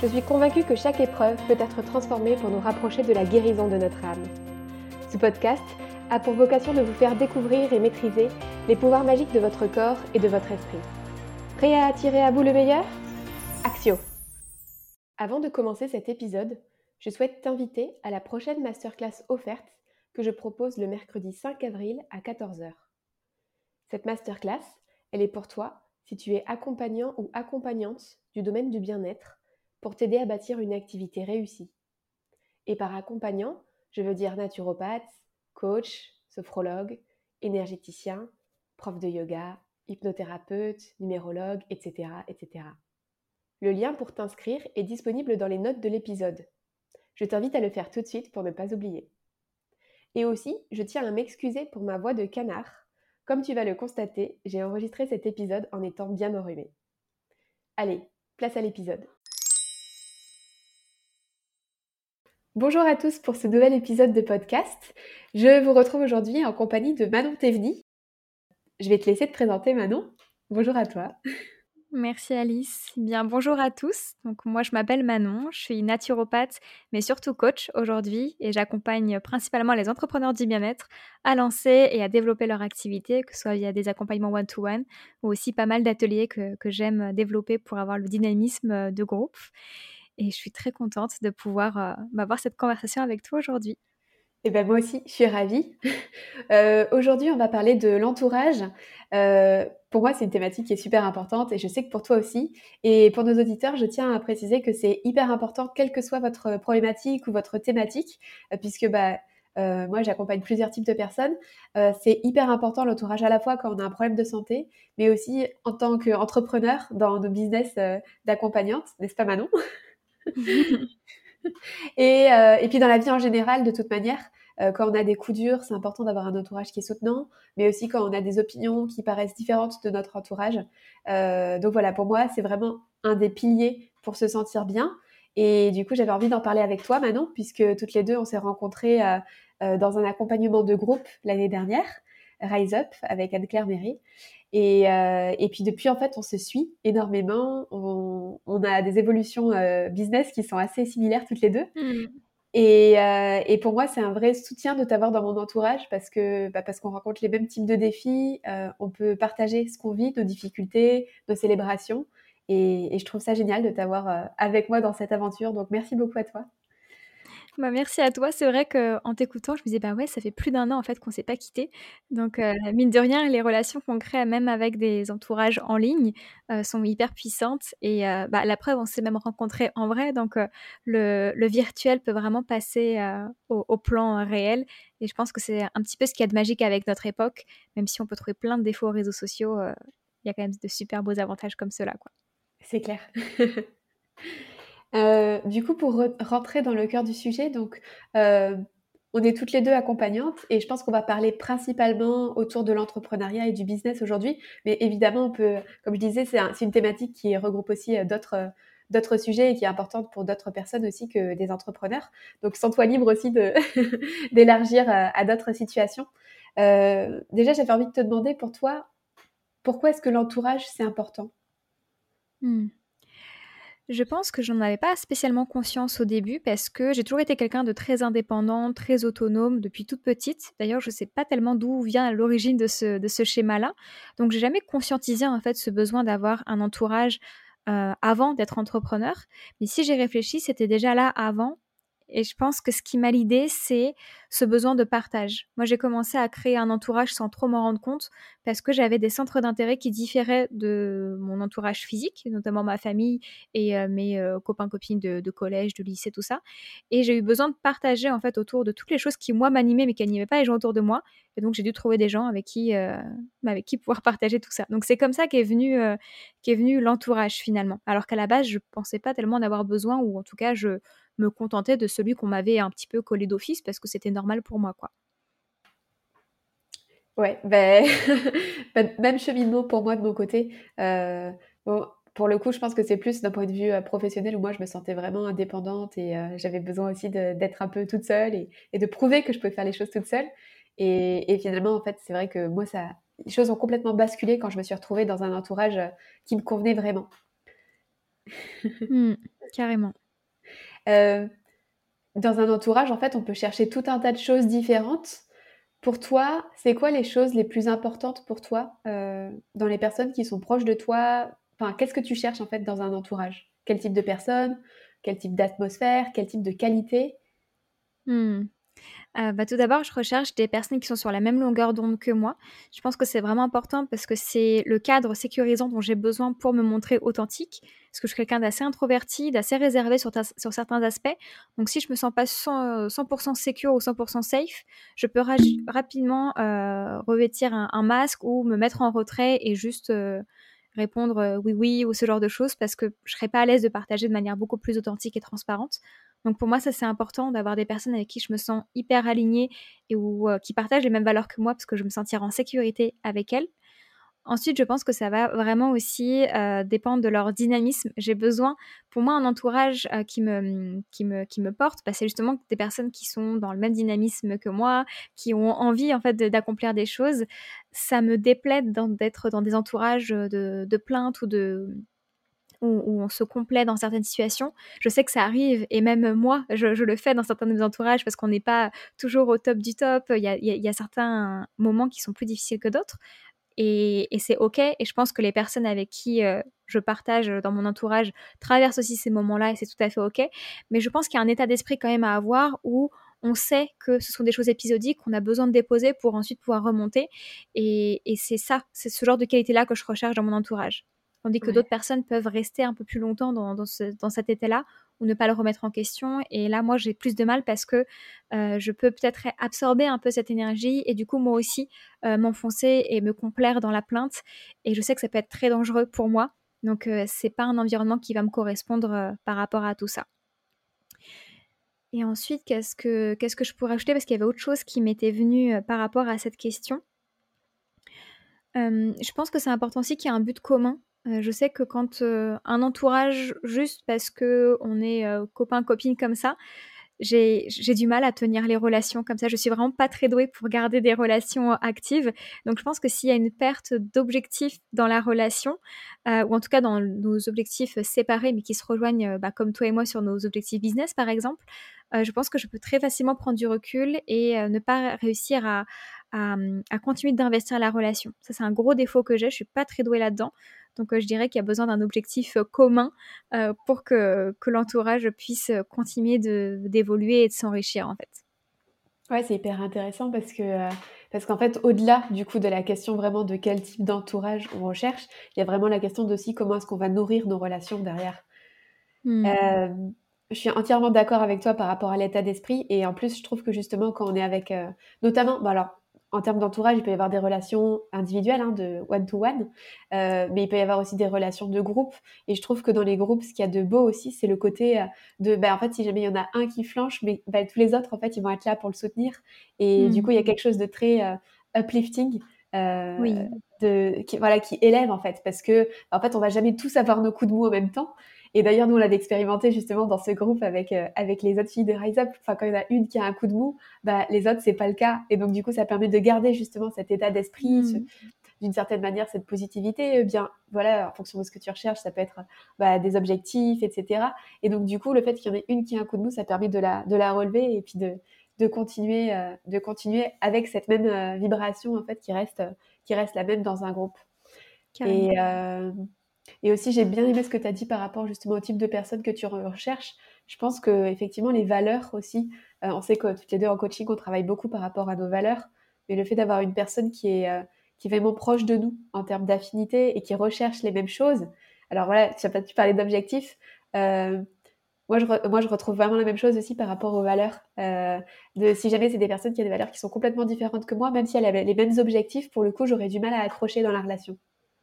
Je suis convaincue que chaque épreuve peut être transformée pour nous rapprocher de la guérison de notre âme. Ce podcast a pour vocation de vous faire découvrir et maîtriser les pouvoirs magiques de votre corps et de votre esprit. Prêt à attirer à vous le meilleur? Axio Avant de commencer cet épisode, je souhaite t'inviter à la prochaine masterclass offerte que je propose le mercredi 5 avril à 14h. Cette masterclass, elle est pour toi si tu es accompagnant ou accompagnante du domaine du bien-être pour t'aider à bâtir une activité réussie. Et par accompagnant, je veux dire naturopathe, coach, sophrologue, énergéticien, prof de yoga, hypnothérapeute, numérologue, etc., etc. Le lien pour t'inscrire est disponible dans les notes de l'épisode. Je t'invite à le faire tout de suite pour ne pas oublier. Et aussi, je tiens à m'excuser pour ma voix de canard. Comme tu vas le constater, j'ai enregistré cet épisode en étant bien enrhumé. Allez, place à l'épisode. Bonjour à tous pour ce nouvel épisode de podcast. Je vous retrouve aujourd'hui en compagnie de Manon Tevni. Je vais te laisser te présenter Manon. Bonjour à toi. Merci Alice. Bien bonjour à tous. Donc moi je m'appelle Manon, je suis naturopathe mais surtout coach aujourd'hui et j'accompagne principalement les entrepreneurs du bien-être à lancer et à développer leur activité, que ce soit via des accompagnements one-to-one ou aussi pas mal d'ateliers que, que j'aime développer pour avoir le dynamisme de groupe et je suis très contente de pouvoir euh, avoir cette conversation avec toi aujourd'hui. Et eh ben moi aussi, je suis ravie. Euh, aujourd'hui, on va parler de l'entourage. Euh, pour moi, c'est une thématique qui est super importante et je sais que pour toi aussi. Et pour nos auditeurs, je tiens à préciser que c'est hyper important, quelle que soit votre problématique ou votre thématique, puisque bah, moi, j'accompagne plusieurs types de personnes. c'est hyper important l'entourage à la fois quand on a un problème de santé, mais aussi en tant qu'entrepreneur dans nos business d'accompagnante, n'est-ce pas Manon? et, euh, et, puis dans la vie en général, de toute manière, euh, quand on a des coups durs, c'est important d'avoir un entourage qui est soutenant, mais aussi quand on a des opinions qui paraissent différentes de notre entourage. Euh, donc voilà, pour moi, c'est vraiment un des piliers pour se sentir bien. Et du coup, j'avais envie d'en parler avec toi, Manon, puisque toutes les deux, on s'est rencontrées dans un accompagnement de groupe l'année dernière, Rise Up, avec Anne-Claire Méry. Et, euh, et, puis depuis, en fait, on se suit énormément. On, on a des évolutions euh, business qui sont assez similaires toutes les deux. Mmh. Et, euh, et, pour moi, c'est un vrai soutien de t'avoir dans mon entourage parce que bah, parce qu'on rencontre les mêmes types de défis. On peut partager ce qu'on vit, nos difficultés, nos célébrations. Et, et je trouve ça génial de t'avoir avec moi dans cette aventure. Donc merci beaucoup à toi. Bah, merci à toi. C'est vrai qu'en t'écoutant, je me disais: «Bah, ouais, ça fait plus d'un an, en fait, qu'on s'est pas quitté. Donc heu, mine de rien, les relations qu'on crée, même avec des entourages en ligne, heu, sont hyper puissantes et heu, bah, la preuve, on s'est même rencontrés en vrai, donc heu, le le virtuel peut vraiment passer, au au plan réel et je pense que c'est un petit peu ce qu'il y a de magique avec notre époque. Même si on peut trouver plein de défauts aux réseaux sociaux, il y a quand même de super beaux avantages comme cela, quoi. C'est clair. Euh, du coup, pour rentrer dans le cœur du sujet, donc, euh, on est toutes les deux accompagnantes et je pense qu'on va parler principalement autour de l'entrepreneuriat et du business aujourd'hui. Mais évidemment, on peut, comme je disais, c'est une thématique qui regroupe aussi euh, d'autres d'autres sujets et qui est importante pour d'autres personnes aussi que des entrepreneurs. Donc, sens-toi libre aussi d'élargir à, d'autres situations. déjà, j'avais envie de te demander pour toi, pourquoi est-ce que l'entourage c'est important? Mmh. Je pense que j'en avais pas spécialement conscience au début parce que j'ai toujours été quelqu'un de très indépendant, très autonome depuis toute petite. D'ailleurs, je sais pas tellement d'où vient l'origine de ce, de ce schéma-là. Donc, j'ai jamais conscientisé en fait ce besoin d'avoir un entourage euh, avant d'être entrepreneur. Mais si j'ai réfléchi, c'était déjà là avant et je pense que ce qui m'a l'idée, c'est ce besoin de partage. Moi, j'ai commencé à créer un entourage sans trop m'en rendre compte parce que j'avais des centres d'intérêt qui différaient de mon entourage physique, notamment ma famille et euh, mes euh, copains, copines de, collège, de lycée, tout ça. Et j'ai eu besoin de partager en fait autour de toutes les choses qui, moi, m'animaient mais qui n'animaient pas les gens autour de moi. Et donc, j'ai dû trouver des gens avec qui, bah, avec qui pouvoir partager tout ça. Donc, c'est comme ça qu'est venu, qu'est venu l'entourage finalement. Alors qu'à la base, je pensais pas tellement d'avoir besoin, ou en tout cas, je me contentais de celui qu'on m'avait un petit peu collé d'office parce que c'était normal pour moi, quoi. Ouais, ben, même cheminement pour moi de mon côté. Euh, bon, pour le coup, je pense que c'est plus d'un point de vue euh, professionnel où moi je me sentais vraiment indépendante et euh, j'avais besoin aussi d'être un peu toute seule et, de prouver que je pouvais faire les choses toute seule. Et, finalement, en fait, c'est vrai que moi, ça, les choses ont complètement basculé quand je me suis retrouvée dans un entourage qui me convenait vraiment. Mmh, carrément. Dans un entourage, en fait, on peut chercher tout un tas de choses différentes. Pour toi, c'est quoi les choses les plus importantes pour toi euh, dans les personnes qui sont proches de toi? Enfin, qu'est-ce que tu cherches en fait dans un entourage? Quel type de personne Quel type d'atmosphère? Quel type de qualité? Mmh. Euh, bah, tout d'abord, je recherche des personnes qui sont sur la même longueur d'onde que moi. Je pense que c'est vraiment important parce que c'est le cadre sécurisant dont j'ai besoin pour me montrer authentique. Parce que je suis quelqu'un d'assez introverti, d'assez réservé sur, certains aspects. Donc si je me sens pas 100%, 100 secure ou 100% safe, je peux rapidement euh, revêtir un, masque ou me mettre en retrait et juste euh, répondre oui oui ou ce genre de choses parce que je serais pas à l'aise de partager de manière beaucoup plus authentique et transparente. Donc pour moi, ça c'est important d'avoir des personnes avec qui je me sens hyper alignée et ou qui partagent les mêmes valeurs que moi parce que je me sentirai en sécurité avec elles. Ensuite, je pense que ça va vraiment aussi dépendre de leur dynamisme. J'ai besoin, pour moi, un entourage qui, me, mmh, qui, me, porte, bah, c'est justement des personnes qui sont dans le même dynamisme que moi, qui ont envie en fait d'accomplir des choses. Ça me déplaide d'être dans des entourages de, de plaintes ou de où, on se complaît dans certaines situations. Je sais que ça arrive, et même moi, je, le fais dans certains de mes entourages parce qu'on n'est pas toujours au top du top. Il y a, certains moments qui sont plus difficiles que d'autres. Et, c'est OK. Et je pense que les personnes avec qui euh, je partage dans mon entourage traversent aussi ces moments-là et c'est tout à fait OK. Mais je pense qu'il y a un état d'esprit quand même à avoir où on sait que ce sont des choses épisodiques qu'on a besoin de déposer pour ensuite pouvoir remonter. Et, et c'est ça, c'est ce genre de qualité-là que je recherche dans mon entourage. Tandis que d'autres personnes peuvent rester un peu plus longtemps dans, dans, cet état-là ou ne pas le remettre en question. Et là, moi, j'ai plus de mal parce que euh, je peux peut-être absorber un peu cette énergie et du coup, moi aussi, euh, m'enfoncer et me complaire dans la plainte. Et je sais que ça peut être très dangereux pour moi. Donc, euh, c'est pas un environnement qui va me correspondre par rapport à tout ça. Et ensuite, qu'est-ce que, qu'est-ce que je pourrais ajouter? Parce qu'il y avait autre chose qui m'était venue par rapport à cette question. je pense que c'est important aussi qu'il y ait un but commun euh, je sais que quand euh, un entourage, juste parce que on est euh, copain copine comme ça, j'ai du mal à tenir les relations comme ça. Je suis vraiment pas très douée pour garder des relations actives. Donc je pense que s'il y a une perte d'objectifs dans la relation, ou en tout cas dans nos objectifs séparés, mais qui se rejoignent, bah, comme toi et moi, sur nos objectifs business, par exemple, je pense que je peux très facilement prendre du recul et ne pas réussir à, à, à continuer d'investir la relation. Ça, c'est un gros défaut que j'ai. Je suis pas très douée là-dedans. Donc euh, je dirais qu'il y a besoin d'un objectif euh, commun euh, pour que, que l'entourage puisse continuer d'évoluer et de s'enrichir en fait. Ouais, c'est hyper intéressant parce que parce qu'en fait, au-delà du coup de la question vraiment de quel type d'entourage on recherche, il y a vraiment la question aussi comment est-ce qu'on va nourrir nos relations derrière. Mmh. je suis entièrement d'accord avec toi par rapport à l'état d'esprit et en plus, je trouve que justement quand on est avec, notamment, bon alors en termes d'entourage, il peut y avoir des relations individuelles, hein, de one-to-one, euh, mais il peut y avoir aussi des relations de groupe. Et je trouve que dans les groupes, ce qu'il y a de beau aussi, c'est le côté euh, de, bah, en fait, si jamais il y en a un qui flanche, mais bah, tous les autres, en fait, ils vont être là pour le soutenir. Et du coup, il y a quelque chose de très euh, uplifting. oui. de, qui, voilà, qui élève en fait, parce que en fait, on va jamais tous avoir nos coups de mou en même temps, et d'ailleurs, nous, on l'a expérimenté justement dans ce groupe avec, euh, avec les autres filles de Rise Up. Enfin, quand il y en a une qui a un coup de mou, bah, les autres, c'est pas le cas. Et donc, du coup, ça permet de garder justement cet état d'esprit, mmh. d'une certaine manière, cette positivité. Bien, voilà, en fonction de ce que tu recherches, ça peut être bah, des objectifs, etc. Et donc, du coup, le fait qu'il y en ait une qui a un coup de mou, ça permet de la, de la relever et puis de, de continuer, euh, de continuer avec cette même euh, vibration, en fait, qui reste, qui reste la même dans un groupe. Et, et aussi, j'ai bien aimé ce que tu as dit par rapport justement au type de personnes que tu recherches. Je pense que effectivement les valeurs aussi, euh, on sait que toutes les deux en coaching, on travaille beaucoup par rapport à nos valeurs, mais le fait d'avoir une personne qui est, euh, qui vraiment proche de nous en termes d'affinité et qui recherche les mêmes choses. Alors voilà, tu, parlais d'objectifs. Euh, Moi je, moi, je retrouve vraiment la même chose aussi par rapport aux valeurs. Euh, si jamais c'est des personnes qui ont des valeurs qui sont complètement différentes que moi, même si elles avaient les mêmes objectifs, pour le coup, j'aurais du mal à accrocher dans la relation.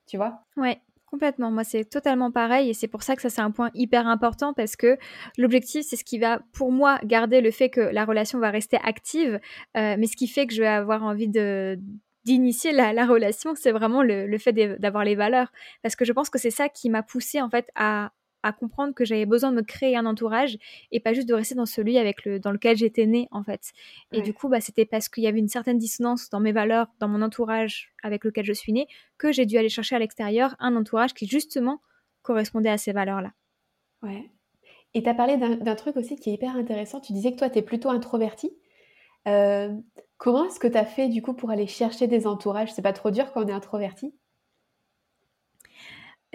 Tu vois? Ouais, Complètement, moi c'est totalement pareil et c'est pour ça que ça c'est un point hyper important parce que l'objectif c'est ce qui va pour moi garder le fait que la relation va rester active, euh, mais ce qui fait que je vais avoir envie de d'initier la, la, relation, c'est vraiment le, le fait d'avoir les valeurs. Parce que je pense que c'est ça qui m'a poussé en fait à, à comprendre que j'avais besoin de me créer un entourage et pas juste de rester dans celui avec le, dans lequel j'étais née en fait. Et du coup, bah, c'était parce qu'il y avait une certaine dissonance dans mes valeurs, dans mon entourage avec lequel je suis née, que j'ai dû aller chercher à l'extérieur un entourage qui justement correspondait à ces valeurs-là. Ouais. Et tu as parlé d'un truc aussi qui est hyper intéressant. Tu disais que toi, tu es plutôt introverti. Euh, comment est-ce que tu as fait du coup pour aller chercher des entourages? C'est pas trop dur quand on est introverti?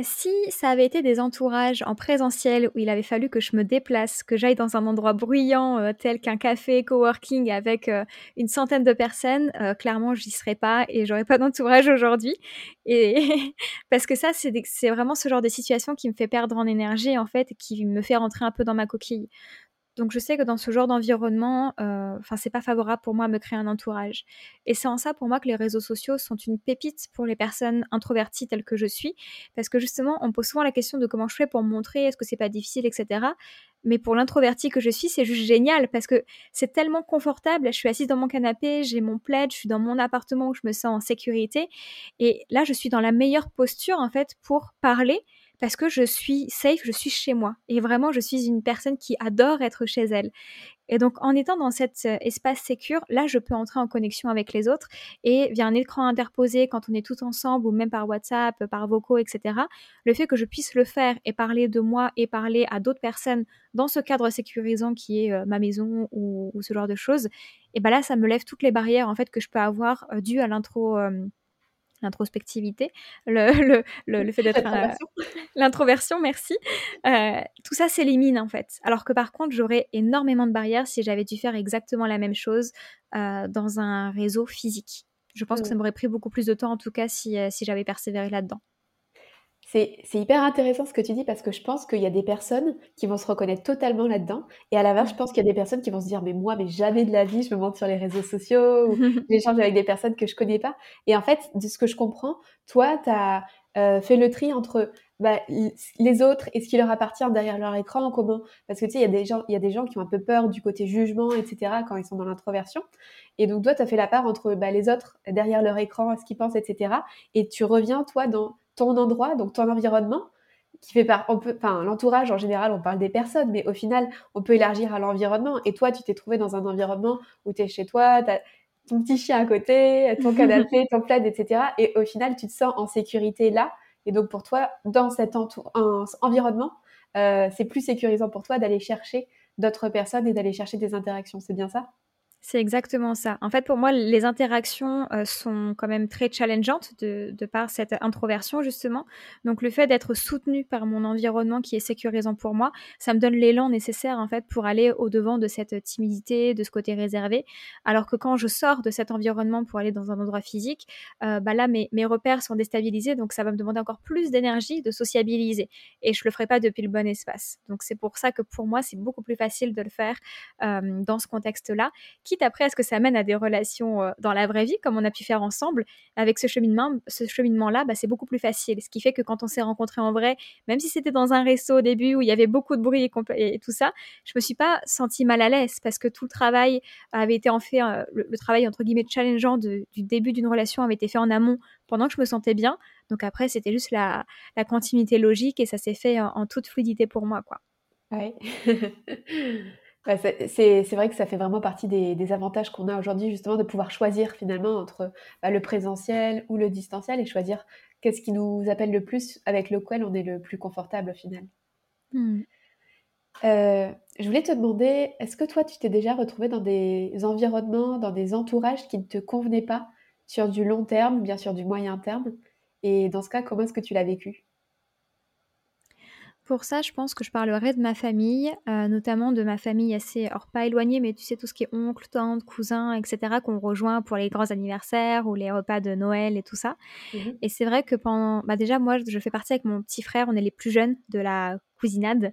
Si ça avait été des entourages en présentiel où il avait fallu que je me déplace, que j'aille dans un endroit bruyant euh, tel qu'un café coworking avec euh, une centaine de personnes, euh, clairement j'y serais pas et j'aurais pas d'entourage aujourd'hui. Et parce que ça c'est vraiment ce genre de situation qui me fait perdre en énergie en fait, qui me fait rentrer un peu dans ma coquille. Donc je sais que dans ce genre d'environnement, euh, enfin c'est pas favorable pour moi à me créer un entourage. Et c'est en ça pour moi que les réseaux sociaux sont une pépite pour les personnes introverties telles que je suis, parce que justement on pose souvent la question de comment je fais pour montrer, est-ce que c'est pas difficile, etc. Mais pour l'introvertie que je suis, c'est juste génial parce que c'est tellement confortable. Je suis assise dans mon canapé, j'ai mon plaid, je suis dans mon appartement où je me sens en sécurité. Et là, je suis dans la meilleure posture en fait pour parler parce que je suis safe, je suis chez moi. Et vraiment, je suis une personne qui adore être chez elle. Et donc, en étant dans cet euh, espace sécure, là, je peux entrer en connexion avec les autres. Et via un écran interposé, quand on est tout ensemble, ou même par WhatsApp, par vocaux, etc., le fait que je puisse le faire et parler de moi et parler à d'autres personnes dans ce cadre sécurisant qui est euh, ma maison ou, ce genre de choses, et ben là, ça me lève toutes les barrières en fait que je peux avoir euh, dues à l'intro l'introspectivité, le, le, le, fait d'être l'introversion, merci. Euh, tout ça s'élimine en fait. Alors que par contre, j'aurais énormément de barrières si j'avais dû faire exactement la même chose euh, dans un réseau physique. Je pense que ça mmh. m'aurait pris beaucoup plus de temps en tout cas si, euh, si j'avais persévéré là-dedans. C'est hyper intéressant ce que tu dis parce que je pense qu'il y a des personnes qui vont se reconnaître totalement là-dedans. Et à l'inverse, je pense qu'il y a des personnes qui vont se dire Mais moi, mais jamais de la vie, je me montre sur les réseaux sociaux ou j'échange avec des personnes que je connais pas. Et en fait, de ce que je comprends, toi, tu as euh, fait le tri entre bah, les autres et ce qui leur appartient derrière leur écran en commun. Parce que tu sais, il y, a des gens, il y a des gens qui ont un peu peur du côté jugement, etc., quand ils sont dans l'introversion. Et donc, toi, tu as fait la part entre bah, les autres derrière leur écran, ce qu'ils pensent, etc. Et tu reviens, toi, dans ton endroit, donc ton environnement, qui fait par, on peut, enfin, l'entourage en général, on parle des personnes, mais au final, on peut élargir à l'environnement. Et toi, tu t'es trouvé dans un environnement où tu es chez toi, tu as ton petit chien à côté, ton canapé, ton plaid, etc. Et au final, tu te sens en sécurité là. Et donc, pour toi, dans cet environnement, euh, c'est plus sécurisant pour toi d'aller chercher d'autres personnes et d'aller chercher des interactions. C'est bien ça? C'est exactement ça. En fait, pour moi, les interactions euh, sont quand même très challengeantes de, de, par cette introversion, justement. Donc, le fait d'être soutenu par mon environnement qui est sécurisant pour moi, ça me donne l'élan nécessaire, en fait, pour aller au-devant de cette timidité, de ce côté réservé. Alors que quand je sors de cet environnement pour aller dans un endroit physique, euh, bah là, mes, mes repères sont déstabilisés, donc ça va me demander encore plus d'énergie de sociabiliser. Et je le ferai pas depuis le bon espace. Donc, c'est pour ça que pour moi, c'est beaucoup plus facile de le faire euh, dans ce contexte-là quitte après à ce que ça mène à des relations euh, dans la vraie vie, comme on a pu faire ensemble, avec ce cheminement, ce cheminement-là, bah, c'est beaucoup plus facile. Ce qui fait que quand on s'est rencontrés en vrai, même si c'était dans un réseau au début où il y avait beaucoup de bruit et, tout ça, je me suis pas sentie mal à l'aise parce que tout le travail avait été en fait, euh, le, travail entre guillemets challengeant du début d'une relation avait été fait en amont pendant que je me sentais bien. Donc après, c'était juste la, continuité logique et ça s'est fait en, toute fluidité pour moi, quoi. Ouais. C'est vrai que ça fait vraiment partie des, avantages qu'on a aujourd'hui, justement, de pouvoir choisir finalement entre bah, le présentiel ou le distanciel et choisir qu'est-ce qui nous appelle le plus, avec lequel on est le plus confortable au final. Mmh. Euh, je voulais te demander, est-ce que toi, tu t'es déjà retrouvé dans des environnements, dans des entourages qui ne te convenaient pas sur du long terme, bien sûr du moyen terme? Et dans ce cas, comment est-ce que tu l'as vécu? Pour ça, je pense que je parlerai de ma famille, euh, notamment de ma famille assez, alors pas éloignée, mais tu sais, tout ce qui est oncle, tante, cousin, etc., qu'on rejoint pour les grands anniversaires ou les repas de Noël et tout ça. Mmh et c'est vrai que pendant, bah déjà, moi, je fais partie avec mon petit frère, on est les plus jeunes de la cousinade.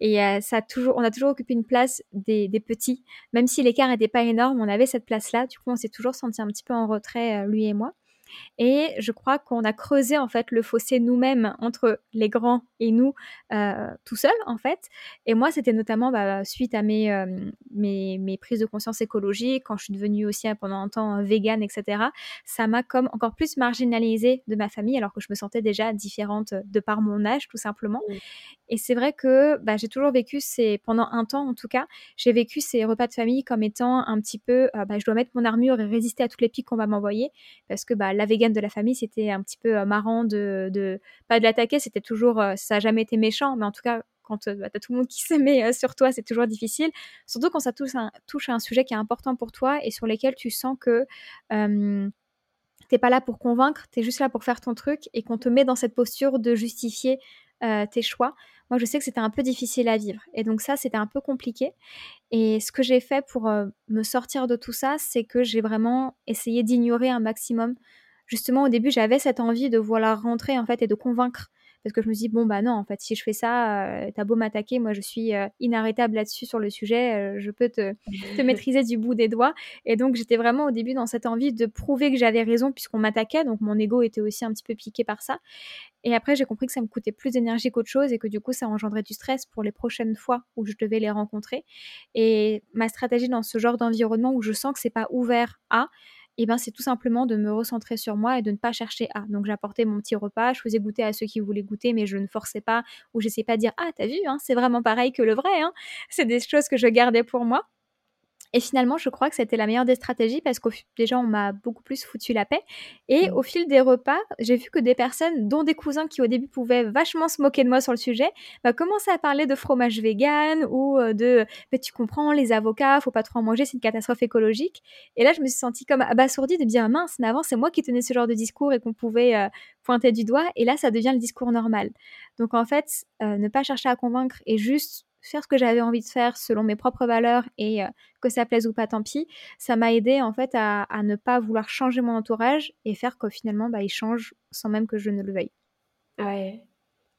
Et ça a toujours, on a toujours occupé une place des, des petits, même si l'écart n'était pas énorme, on avait cette place-là. Du coup, on s'est toujours senti un petit peu en retrait, lui et moi. Et je crois qu'on a creusé en fait le fossé nous-mêmes entre les grands et nous euh, tout seuls en fait. Et moi, c'était notamment bah, suite à mes, euh, mes, mes, prises de conscience écologiques, quand je suis devenue aussi hein, pendant un temps euh, végane, etc. Ça m'a comme encore plus marginalisée de ma famille alors que je me sentais déjà différente de par mon âge tout simplement. Et c'est vrai que bah, j'ai toujours vécu ces, pendant un temps en tout cas, j'ai vécu ces repas de famille comme étant un petit peu, bah, je dois mettre mon armure et résister à toutes les piques qu'on va m'envoyer parce que bah, la végane de la famille, c'était un petit peu euh, marrant de, pas de l'attaquer, c'était toujours, euh, ça n'a jamais été méchant, mais en tout cas, quand euh, bah, tu as tout le monde qui se met sur toi, c'est toujours difficile. Surtout quand ça touche, un, à un sujet qui est important pour toi et sur lequel tu sens que euh, t'es pas là pour convaincre, tu es juste là pour faire ton truc et qu'on te met dans cette posture de justifier tes choix. Moi, je sais que c'était un peu difficile à vivre. Et donc ça, c'était un peu compliqué. Et ce que j'ai fait pour me sortir de tout ça, c'est que j'ai vraiment essayé d'ignorer un maximum justement au début j'avais cette envie de vouloir rentrer en fait et de convaincre. Parce que je me dis bon bah non en fait si je fais ça euh, t'as beau m'attaquer moi je suis euh, inarrêtable là-dessus sur le sujet euh, je peux te, te, maîtriser du bout des doigts. Et donc j'étais vraiment au début dans cette envie de prouver que j'avais raison puisqu'on m'attaquait. Donc mon ego était aussi un petit peu piqué par ça. Et après j'ai compris que ça me coûtait plus d'énergie qu'autre chose et que du coup ça engendrait du stress pour les prochaines fois où je devais les rencontrer. Et ma stratégie dans ce genre d'environnement où je sens que c'est pas ouvert à et ben c'est tout simplement de me recentrer sur moi et de ne pas chercher à. Donc j'apportais mon petit repas, je faisais goûter à ceux qui voulaient goûter, mais je ne forçais pas ou j'essayais pas de dire ah t'as vu, hein, c'est vraiment pareil que le vrai. Hein. C'est des choses que je gardais pour moi. Et finalement, je crois que c'était la meilleure des stratégies parce que déjà, on m'a beaucoup plus foutu la paix. Et mmh. au fil des repas, j'ai vu que des personnes, dont des cousins qui au début pouvaient vachement se moquer de moi sur le sujet, bah, commençaient à parler de fromage vegan ou euh, de mais tu comprends, les avocats, faut pas trop en manger, c'est une catastrophe écologique. Et là, je me suis sentie comme abasourdie de dire mince, mais avant, c'est moi qui tenais ce genre de discours et qu'on pouvait euh, pointer du doigt. Et là, ça devient le discours normal. Donc en fait, euh, ne pas chercher à convaincre et juste faire ce que j'avais envie de faire selon mes propres valeurs et euh, que ça plaise ou pas, tant pis. Ça m'a aidé en fait à, ne pas vouloir changer mon entourage et faire que finalement bah, il change sans même que je ne le veuille. Ouais.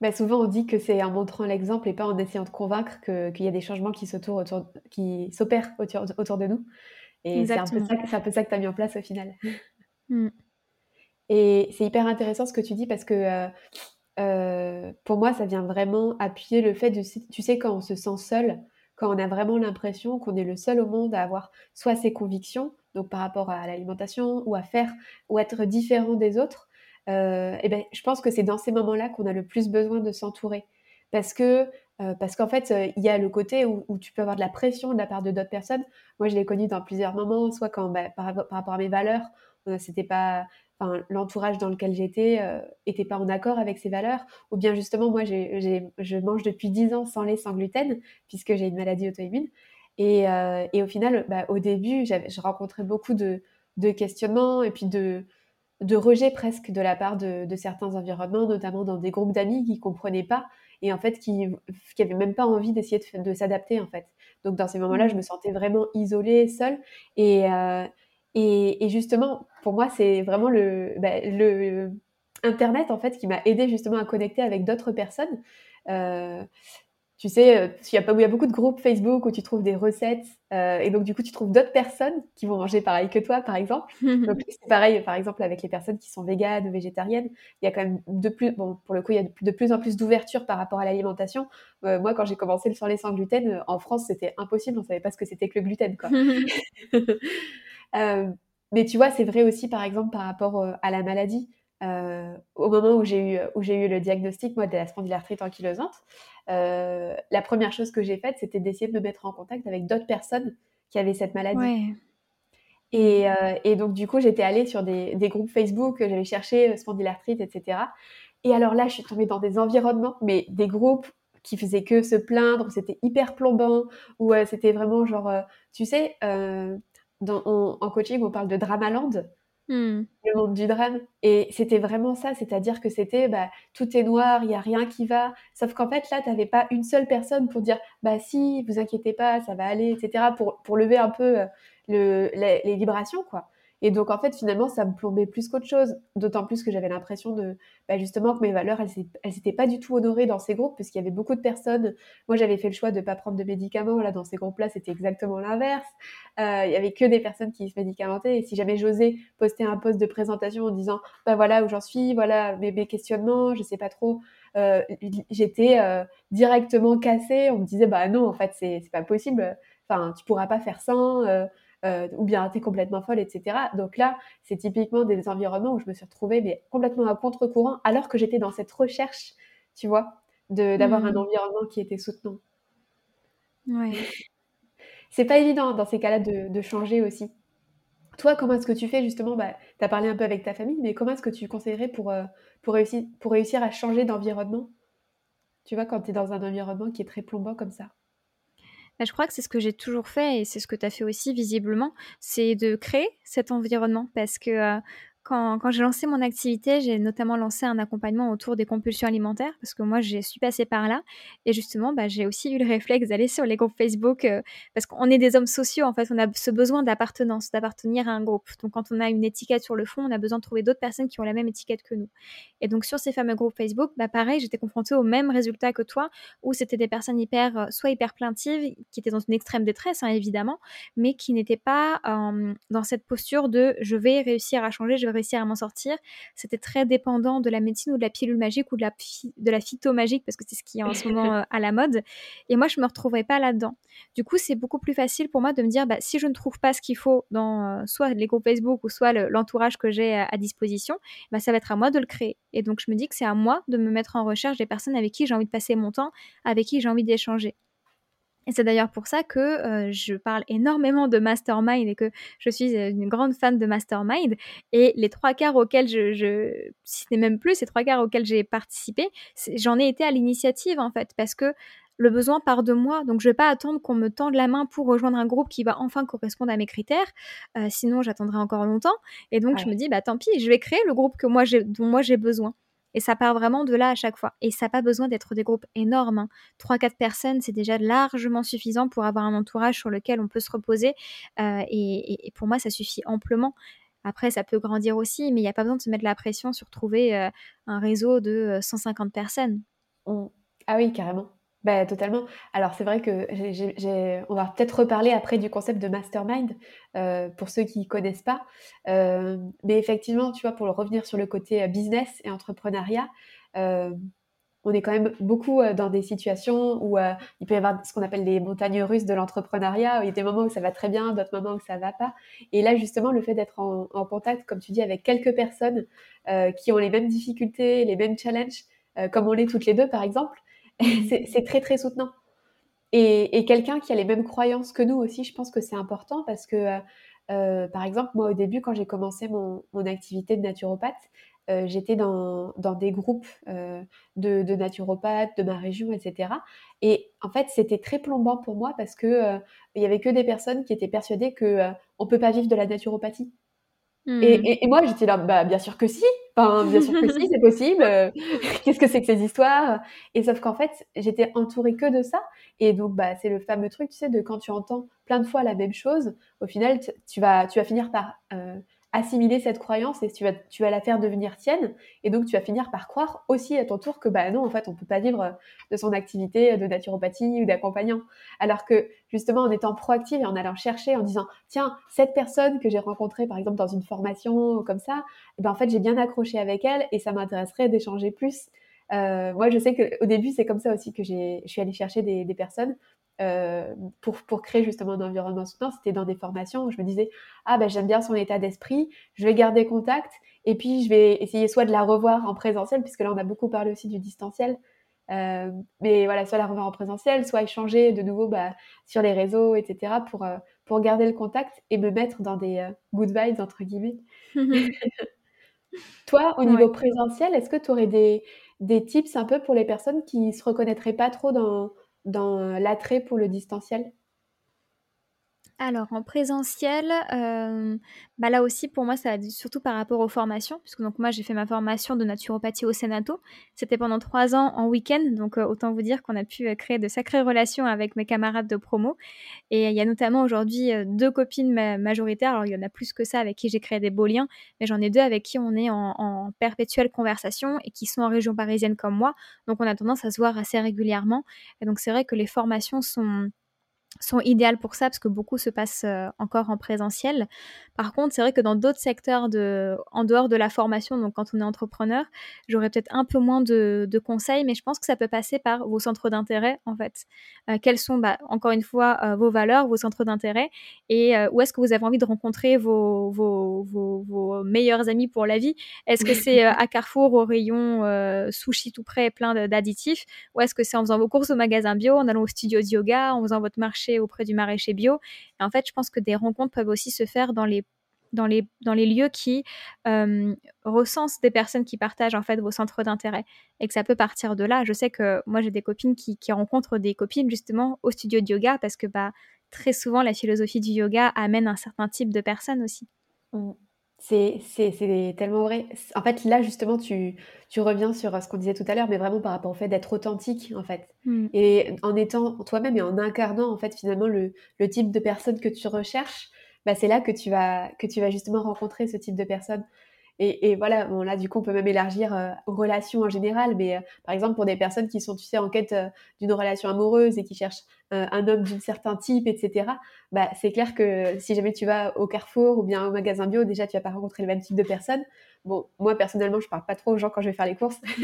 Bah, souvent on dit que c'est en montrant l'exemple et pas en essayant de convaincre qu'il y a des changements qui s'opèrent qui autour, autour de nous. Et c'est un, peu ça, peu ça que tu as mis en place au final. Mmh. Et c'est hyper intéressant ce que tu dis parce que euh, euh, pour moi, ça vient vraiment appuyer le fait de, tu sais, quand on se sent seul, quand on a vraiment l'impression qu'on est le seul au monde à avoir soit ses convictions, donc par rapport à l'alimentation, ou à faire, ou être différent des autres, euh, et eh ben, je pense que c'est dans ces moments-là qu'on a le plus besoin de s'entourer. Parce que euh, parce qu'en fait, il y a le côté où, où, tu peux avoir de la pression de la part de d'autres personnes. Moi, je l'ai connu dans plusieurs moments, soit quand, bah, par, par, rapport à mes valeurs, c'était pas l'entourage dans lequel j'étais n'était euh, pas en accord avec ces valeurs, ou bien justement, moi, je mange depuis 10 ans sans lait, sans gluten, puisque j'ai une maladie auto-immune. Et, euh, au final, bah, au début, je rencontrais beaucoup de, questionnements et puis de, de rejet presque de la part de, certains environnements, notamment dans des groupes d'amis qui ne comprenaient pas et en fait qui n'avaient même pas envie d'essayer de, s'adapter en fait. Donc dans ces moments-là, je mmh. me sentais vraiment isolée, seule. Et, euh, et, justement, pour moi, c'est vraiment le, bah, le, Internet, en fait, qui m'a aidé justement à connecter avec d'autres personnes. Euh, tu sais, euh, il y, a, il y a beaucoup de groupes Facebook où tu trouves des recettes euh, et donc du coup tu trouves d'autres personnes qui vont manger pareil que toi, par exemple. donc c'est pareil, par exemple avec les personnes qui sont véganes ou végétariennes, il y a quand même de plus, bon pour le coup il y a de plus en plus d'ouverture par rapport à l'alimentation. moi quand j'ai commencé le sans lait sans gluten en France c'était impossible, on savait pas ce que c'était que le gluten quoi. Euh, mais tu vois, c'est vrai aussi, par exemple, par rapport euh, à la maladie. Euh, au moment où j'ai eu, où eu le diagnostic, moi, de la spondylarthrite ankylosante, la première chose que j'ai faite, c'était d'essayer de me mettre en contact avec d'autres personnes qui avaient cette maladie. Et, et, donc, du coup, j'étais allée sur des, des groupes Facebook, j'avais cherché spondylarthrite, etc. Et alors là, je suis tombée dans des environnements, mais des groupes qui faisaient que se plaindre, c'était hyper plombant, où c'était vraiment genre, tu sais, en coaching, on parle de dramaland, hmm. le monde du drame. Et c'était vraiment ça, c'est-à-dire que c'était bah, tout est noir, il n'y a rien qui va. Sauf qu'en fait, là, tu n'avais pas une seule personne pour dire bah si, vous inquiétez pas, ça va aller, etc., pour, pour lever un peu euh, le, les, vibrations, quoi. Et donc, en fait, finalement, ça me plombait plus qu'autre chose. D'autant plus que j'avais l'impression de, bah, justement, que mes valeurs, elles n'étaient pas du tout honorées dans ces groupes, parce qu'il y avait beaucoup de personnes. Moi, j'avais fait le choix de ne pas prendre de médicaments. Là, dans ces groupes-là, c'était exactement l'inverse. Euh, il y avait que des personnes qui se médicamentaient. Et si jamais j'osais poster un post de présentation en disant, bah voilà où j'en suis, voilà mes, mes questionnements, je sais pas trop, euh, j'étais euh, directement cassée. On me disait, bah non, en fait, c'est pas possible. Enfin, tu pourras pas faire ça. Euh, ou bien t'es complètement folle, etc. Donc là, c'est typiquement des environnements où je me suis retrouvée mais complètement à contre-courant, alors que j'étais dans cette recherche, tu vois, d'avoir un mmh. environnement qui était soutenant. Ouais. c'est pas évident dans ces cas-là de, changer aussi. Toi, comment est-ce que tu fais justement? Bah, Tu as parlé un peu avec ta famille, mais comment est-ce que tu conseillerais pour, pour, réussir, pour réussir à changer d'environnement? Tu vois, quand tu es dans un environnement qui est très plombant comme ça bah, je crois que c'est ce que j'ai toujours fait et c'est ce que tu as fait aussi visiblement, c'est de créer cet environnement parce que euh, quand, j'ai lancé mon activité, j'ai notamment lancé un accompagnement autour des compulsions alimentaires parce que moi, je suis passée par là. Et justement, bah, j'ai aussi eu le réflexe d'aller sur les groupes Facebook euh, parce qu'on est des hommes sociaux. En fait, on a ce besoin d'appartenance, d'appartenir à un groupe. Donc, quand on a une étiquette sur le fond, on a besoin de trouver d'autres personnes qui ont la même étiquette que nous. Et donc, sur ces fameux groupes Facebook, bah, pareil, j'étais confrontée au même résultat que toi où c'était des personnes hyper, euh, soit hyper plaintives, qui étaient dans une extrême détresse, hein, évidemment, mais qui n'étaient pas euh, dans cette posture de je vais réussir à changer, je vais réussir à m'en sortir. C'était très dépendant de la médecine ou de la pilule magique ou de la, de la phyto magique parce que c'est ce qui est en ce moment euh, à la mode. Et moi, je me retrouverais pas là-dedans. Du coup, c'est beaucoup plus facile pour moi de me dire, bah, si je ne trouve pas ce qu'il faut dans euh, soit les groupes Facebook ou soit l'entourage que j'ai à, disposition, bah, ça va être à moi de le créer. Et donc, je me dis que c'est à moi de me mettre en recherche des personnes avec qui j'ai envie de passer mon temps, avec qui j'ai envie d'échanger. Et c'est d'ailleurs pour ça que euh, je parle énormément de mastermind et que je suis euh, une grande fan de mastermind. Et les trois quarts auxquels je, je si ce n'est même plus, ces trois quarts auxquels j'ai participé, j'en ai été à l'initiative en fait, parce que le besoin part de moi. Donc je vais pas attendre qu'on me tende la main pour rejoindre un groupe qui va enfin correspondre à mes critères. Euh, sinon, j'attendrai encore longtemps. Et donc je me dis, bah tant pis, je vais créer le groupe que moi dont moi j'ai besoin. Et ça part vraiment de là à chaque fois. Et ça n'a pas besoin d'être des groupes énormes. 3-4 hein. personnes, c'est déjà largement suffisant pour avoir un entourage sur lequel on peut se reposer. Euh, et, pour moi, ça suffit amplement. Après, ça peut grandir aussi, mais il n'y a pas besoin de se mettre la pression sur trouver euh, un réseau de 150 euh, personnes. Ah oui, carrément. Bah, totalement. Alors c'est vrai que j'ai on va peut-être reparler après du concept de mastermind, euh, pour ceux qui connaissent pas. Euh, mais effectivement, tu vois, pour revenir sur le côté, euh, business et entrepreneuriat, on est quand même beaucoup, dans des situations où, il peut y avoir ce qu'on appelle les montagnes russes de l'entrepreneuriat, il y a des moments où ça va très bien, d'autres moments où ça va pas. Et là, justement, le fait d'être en en contact, comme tu dis, avec quelques personnes, qui ont les mêmes difficultés, les mêmes challenges, comme on l'est toutes les deux, par exemple, c'est très très soutenant. Et, quelqu'un qui a les mêmes croyances que nous aussi, je pense que c'est important parce que, euh, euh, par exemple, moi au début, quand j'ai commencé mon, activité de naturopathe, euh, j'étais dans, des groupes de, naturopathes de ma région, etc. Et en fait, c'était très plombant pour moi parce que il y avait que des personnes qui étaient persuadées que on peut pas vivre de la naturopathie. Mmh. Et, moi, j'étais là, bah, bien sûr que si, enfin, bien sûr que si, c'est possible. Qu'est-ce que c'est que ces histoires? Et sauf qu'en fait, j'étais entourée que de ça. Et donc, bah, c'est le fameux truc, tu sais, de quand tu entends plein de fois la même chose, au final, tu vas, tu vas finir par euh, assimiler cette croyance et tu vas, tu vas la faire devenir tienne. Et donc, tu vas finir par croire aussi à ton tour que, bah non, en fait, on peut pas vivre de son activité de naturopathie ou d'accompagnant. Alors que, justement, en étant proactive et en allant chercher, en disant, tiens, cette personne que j'ai rencontrée, par exemple, dans une formation comme ça, eh ben, en fait, j'ai bien accroché avec elle et ça m'intéresserait d'échanger plus. Euh, moi, je sais qu'au début, c'est comme ça aussi que je suis allée chercher des, des personnes euh, pour, pour, créer justement un environnement soutenant, c'était dans des formations où je me disais ah ben j'aime bien son état d'esprit, je vais garder contact et puis je vais essayer soit de la revoir en présentiel puisque là on a beaucoup parlé aussi du distanciel, euh, mais voilà soit la revoir en présentiel, soit échanger de nouveau bah, sur les réseaux etc pour euh, pour garder le contact et me mettre dans des good vibes entre guillemets. Toi au niveau présentiel, est-ce que tu aurais des des tips un peu pour les personnes qui se reconnaîtraient pas trop dans dans l'attrait pour le distanciel alors en présentiel, heu, bah, là aussi pour moi ça a surtout par rapport aux formations, puisque donc moi j'ai fait ma formation de naturopathie au Sénato. C'était pendant 3 ans en week-end, donc heu, autant vous dire qu'on a pu, heu, créer de sacrées relations avec mes camarades de promo. Et il y a notamment aujourd'hui, heu, 2 copines ma majoritaires, alors il y en a plus que ça avec qui j'ai créé des beaux liens, mais j'en ai 2 avec qui on est en en perpétuelle conversation et qui sont en région parisienne comme moi, donc on a tendance à se voir assez régulièrement. Et donc c'est vrai que les formations sont sont idéales pour ça parce que beaucoup se passe euh, encore en présentiel. Par contre, c'est vrai que dans d'autres secteurs de, en dehors de la formation, donc quand on est entrepreneur, j'aurais peut-être un peu moins de, de, conseils, mais je pense que ça peut passer par vos centres d'intérêt en fait. Euh, quels sont, bah, encore une fois, euh, vos valeurs, vos centres d'intérêt et où est-ce que vous avez envie de rencontrer vos, vos, vos, vos meilleurs amis pour la vie? Est-ce que c'est à Carrefour au rayon sushi tout près plein d'additifs? Ou est-ce que c'est en faisant vos courses au magasin bio, en allant au studio de yoga, en faisant votre marché auprès du maraîcher bio. Et en fait, je pense que des rencontres peuvent aussi se faire dans les dans les, dans les lieux qui euh, recensent des personnes qui partagent en fait vos centres d'intérêt et que ça peut partir de là. Je sais que moi j'ai des copines qui, rencontrent des copines justement au studio de yoga parce que bah, très souvent la philosophie du yoga amène un certain type de personnes aussi. Mmh. C'est tellement vrai. En fait, là, justement, tu, tu reviens sur ce qu'on disait tout à l'heure, mais vraiment par rapport au fait d'être authentique, en fait. Mmh. Et en étant toi-même et en incarnant, en fait, finalement, le, le, type de personne que tu recherches, bah, c'est là que tu, vas, que tu vas justement rencontrer ce type de personne. Et, et, voilà, bon, là, du coup, on peut même élargir euh, aux relations en général, mais euh, par exemple, pour des personnes qui sont, tu sais, en quête euh, d'une relation amoureuse et qui cherchent un homme d'un certain type, etc., bah, c'est clair que si jamais tu vas au Carrefour ou bien au magasin bio, déjà, tu vas pas rencontrer le même type de personne. Bon, moi, personnellement, je parle pas trop aux gens quand je vais faire les courses,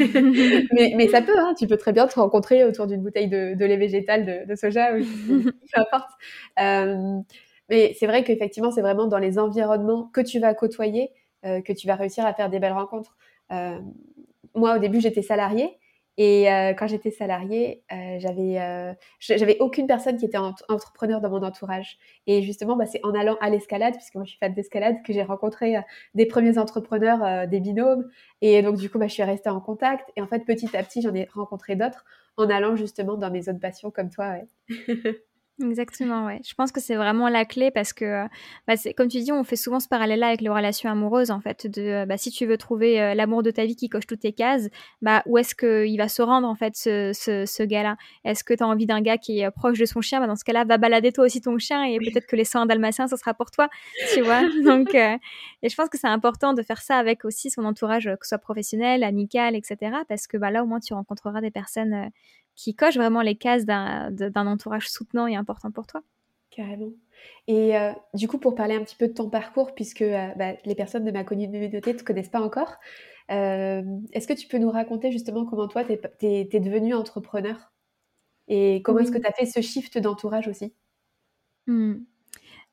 mais, mais, ça peut, hein, tu peux très bien te rencontrer autour d'une bouteille de, de, lait végétal de, de soja, ou, peu importe. mais c'est vrai qu'effectivement, c'est vraiment dans les environnements que tu vas côtoyer que tu vas réussir à faire des belles rencontres. Euh, moi, au début, j'étais salariée. Et euh, quand j'étais salariée, j'avais j'avais aucune personne qui était entrepreneur dans mon entourage. Et justement, bah, c'est en allant à l'escalade, puisque moi je suis fan d'escalade, que j'ai rencontré des premiers entrepreneurs, des binômes. Et donc du coup, bah, je suis restée en contact. Et en fait, petit à petit, j'en ai rencontré d'autres en allant justement dans mes autres passions comme toi. Exactement, ouais. Je pense que c'est vraiment la clé parce que, euh, bah, comme tu dis, on fait souvent ce parallèle-là avec les relations amoureuses, en fait, de euh, bah, si tu veux trouver euh, l'amour de ta vie qui coche toutes tes cases, bah, où est-ce qu'il va se rendre, en fait, ce, ce, ce gars-là? Est-ce que tu as envie d'un gars qui est proche de son chien? Bah, Dans ce cas-là, va balader toi aussi ton chien et peut-être que les soins dalmatiens, ce sera pour toi, tu vois? Donc, et je pense que c'est important de faire ça avec aussi son entourage, que ce soit professionnel, amical, etc. Parce que bah, là, au moins, tu rencontreras des personnes qui coche vraiment les cases d'un entourage soutenant et important pour toi. Carrément. Et euh, du coup, pour parler un petit peu de ton parcours, puisque euh, bah, les personnes de ma communauté ne te connaissent pas encore, euh, est-ce que tu peux nous raconter justement comment toi, tu es, es, devenu entrepreneur? Et comment est-ce que tu as fait ce shift d'entourage aussi? Mmh.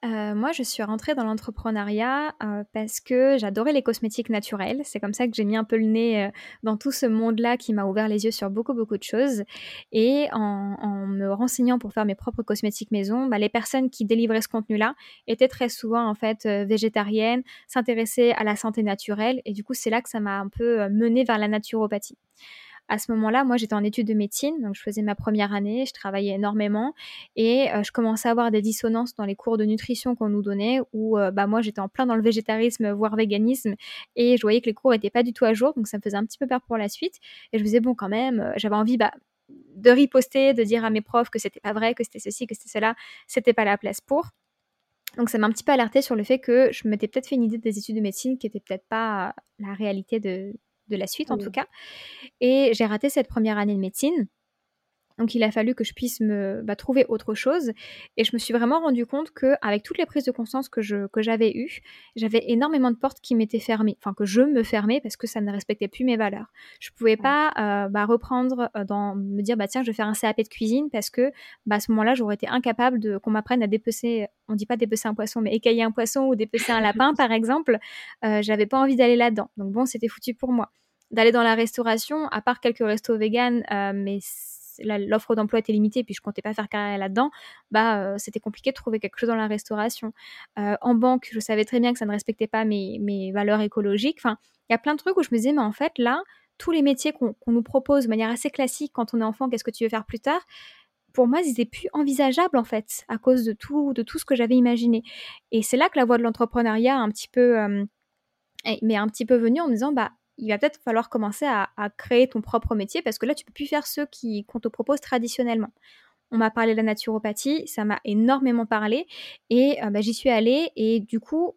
Euh, moi, je suis rentrée dans l'entrepreneuriat euh, parce que j'adorais les cosmétiques naturels. C'est comme ça que j'ai mis un peu le nez euh, dans tout ce monde-là qui m'a ouvert les yeux sur beaucoup, beaucoup de choses. Et en, me renseignant pour faire mes propres cosmétiques maison, bah, les personnes qui délivraient ce contenu-là étaient très souvent en fait végétariennes, s'intéressaient à la santé naturelle. Et du coup, c'est là que ça m'a un peu menée vers la naturopathie à ce moment-là, moi, j'étais en études de médecine, donc je faisais ma première année, je travaillais énormément et euh, je commençais à avoir des dissonances dans les cours de nutrition qu'on nous donnait où euh, bah, moi, j'étais en plein dans le végétarisme, voire véganisme et je voyais que les cours n'étaient pas du tout à jour, donc ça me faisait un petit peu peur pour la suite. Et je me disais, bon, quand même, euh, j'avais envie bah, de riposter, de dire à mes profs que c'était pas vrai, que c'était ceci, que c'était cela, c'était pas la place pour. Donc ça m'a un petit peu alerté sur le fait que je m'étais peut-être fait une idée des études de médecine qui n'était peut-être pas la réalité de, de la suite en tout cas. Et j'ai raté cette première année de médecine. Donc il a fallu que je puisse me bah, trouver autre chose. Et je me suis vraiment rendu compte que avec toutes les prises de conscience que, je, que j'avais eues, j'avais énormément de portes qui m'étaient fermées. Enfin que je me fermais parce que ça ne respectait plus mes valeurs. Je pouvais pas euh, bah, reprendre euh, dans me dire bah tiens je vais faire un CAP de cuisine parce que bah, à ce moment-là j'aurais été incapable de qu'on m'apprenne à dépecer. On dit pas dépecer un poisson mais écailler un poisson ou dépecer un lapin par exemple. Euh, j'avais pas envie d'aller là-dedans. Donc bon c'était foutu pour moi d'aller dans la restauration, à part quelques restos vegan, euh, mais l'offre d'emploi était limitée, puis je comptais pas faire carrière là-dedans, bah euh, c'était compliqué de trouver quelque chose dans la restauration. Euh, en banque, je savais très bien que ça ne respectait pas mes, mes valeurs écologiques. Enfin, il y a plein de trucs où je me disais, mais en fait, là, tous les métiers qu'on nous propose de manière assez classique quand on est enfant, qu'est-ce que tu veux faire plus tard pour moi, c'était plus envisageable en fait, à cause de tout, de tout ce que j'avais imaginé. Et c'est là que la voie de l'entrepreneuriat un petit peu, euh, mais un petit peu venue en me disant, bah, il va peut-être falloir commencer à, créer ton propre métier parce que là, tu peux plus faire ceux qui qu'on te propose traditionnellement. On m'a parlé de la naturopathie, ça m'a énormément parlé et euh, bah, j'y suis allée et du coup,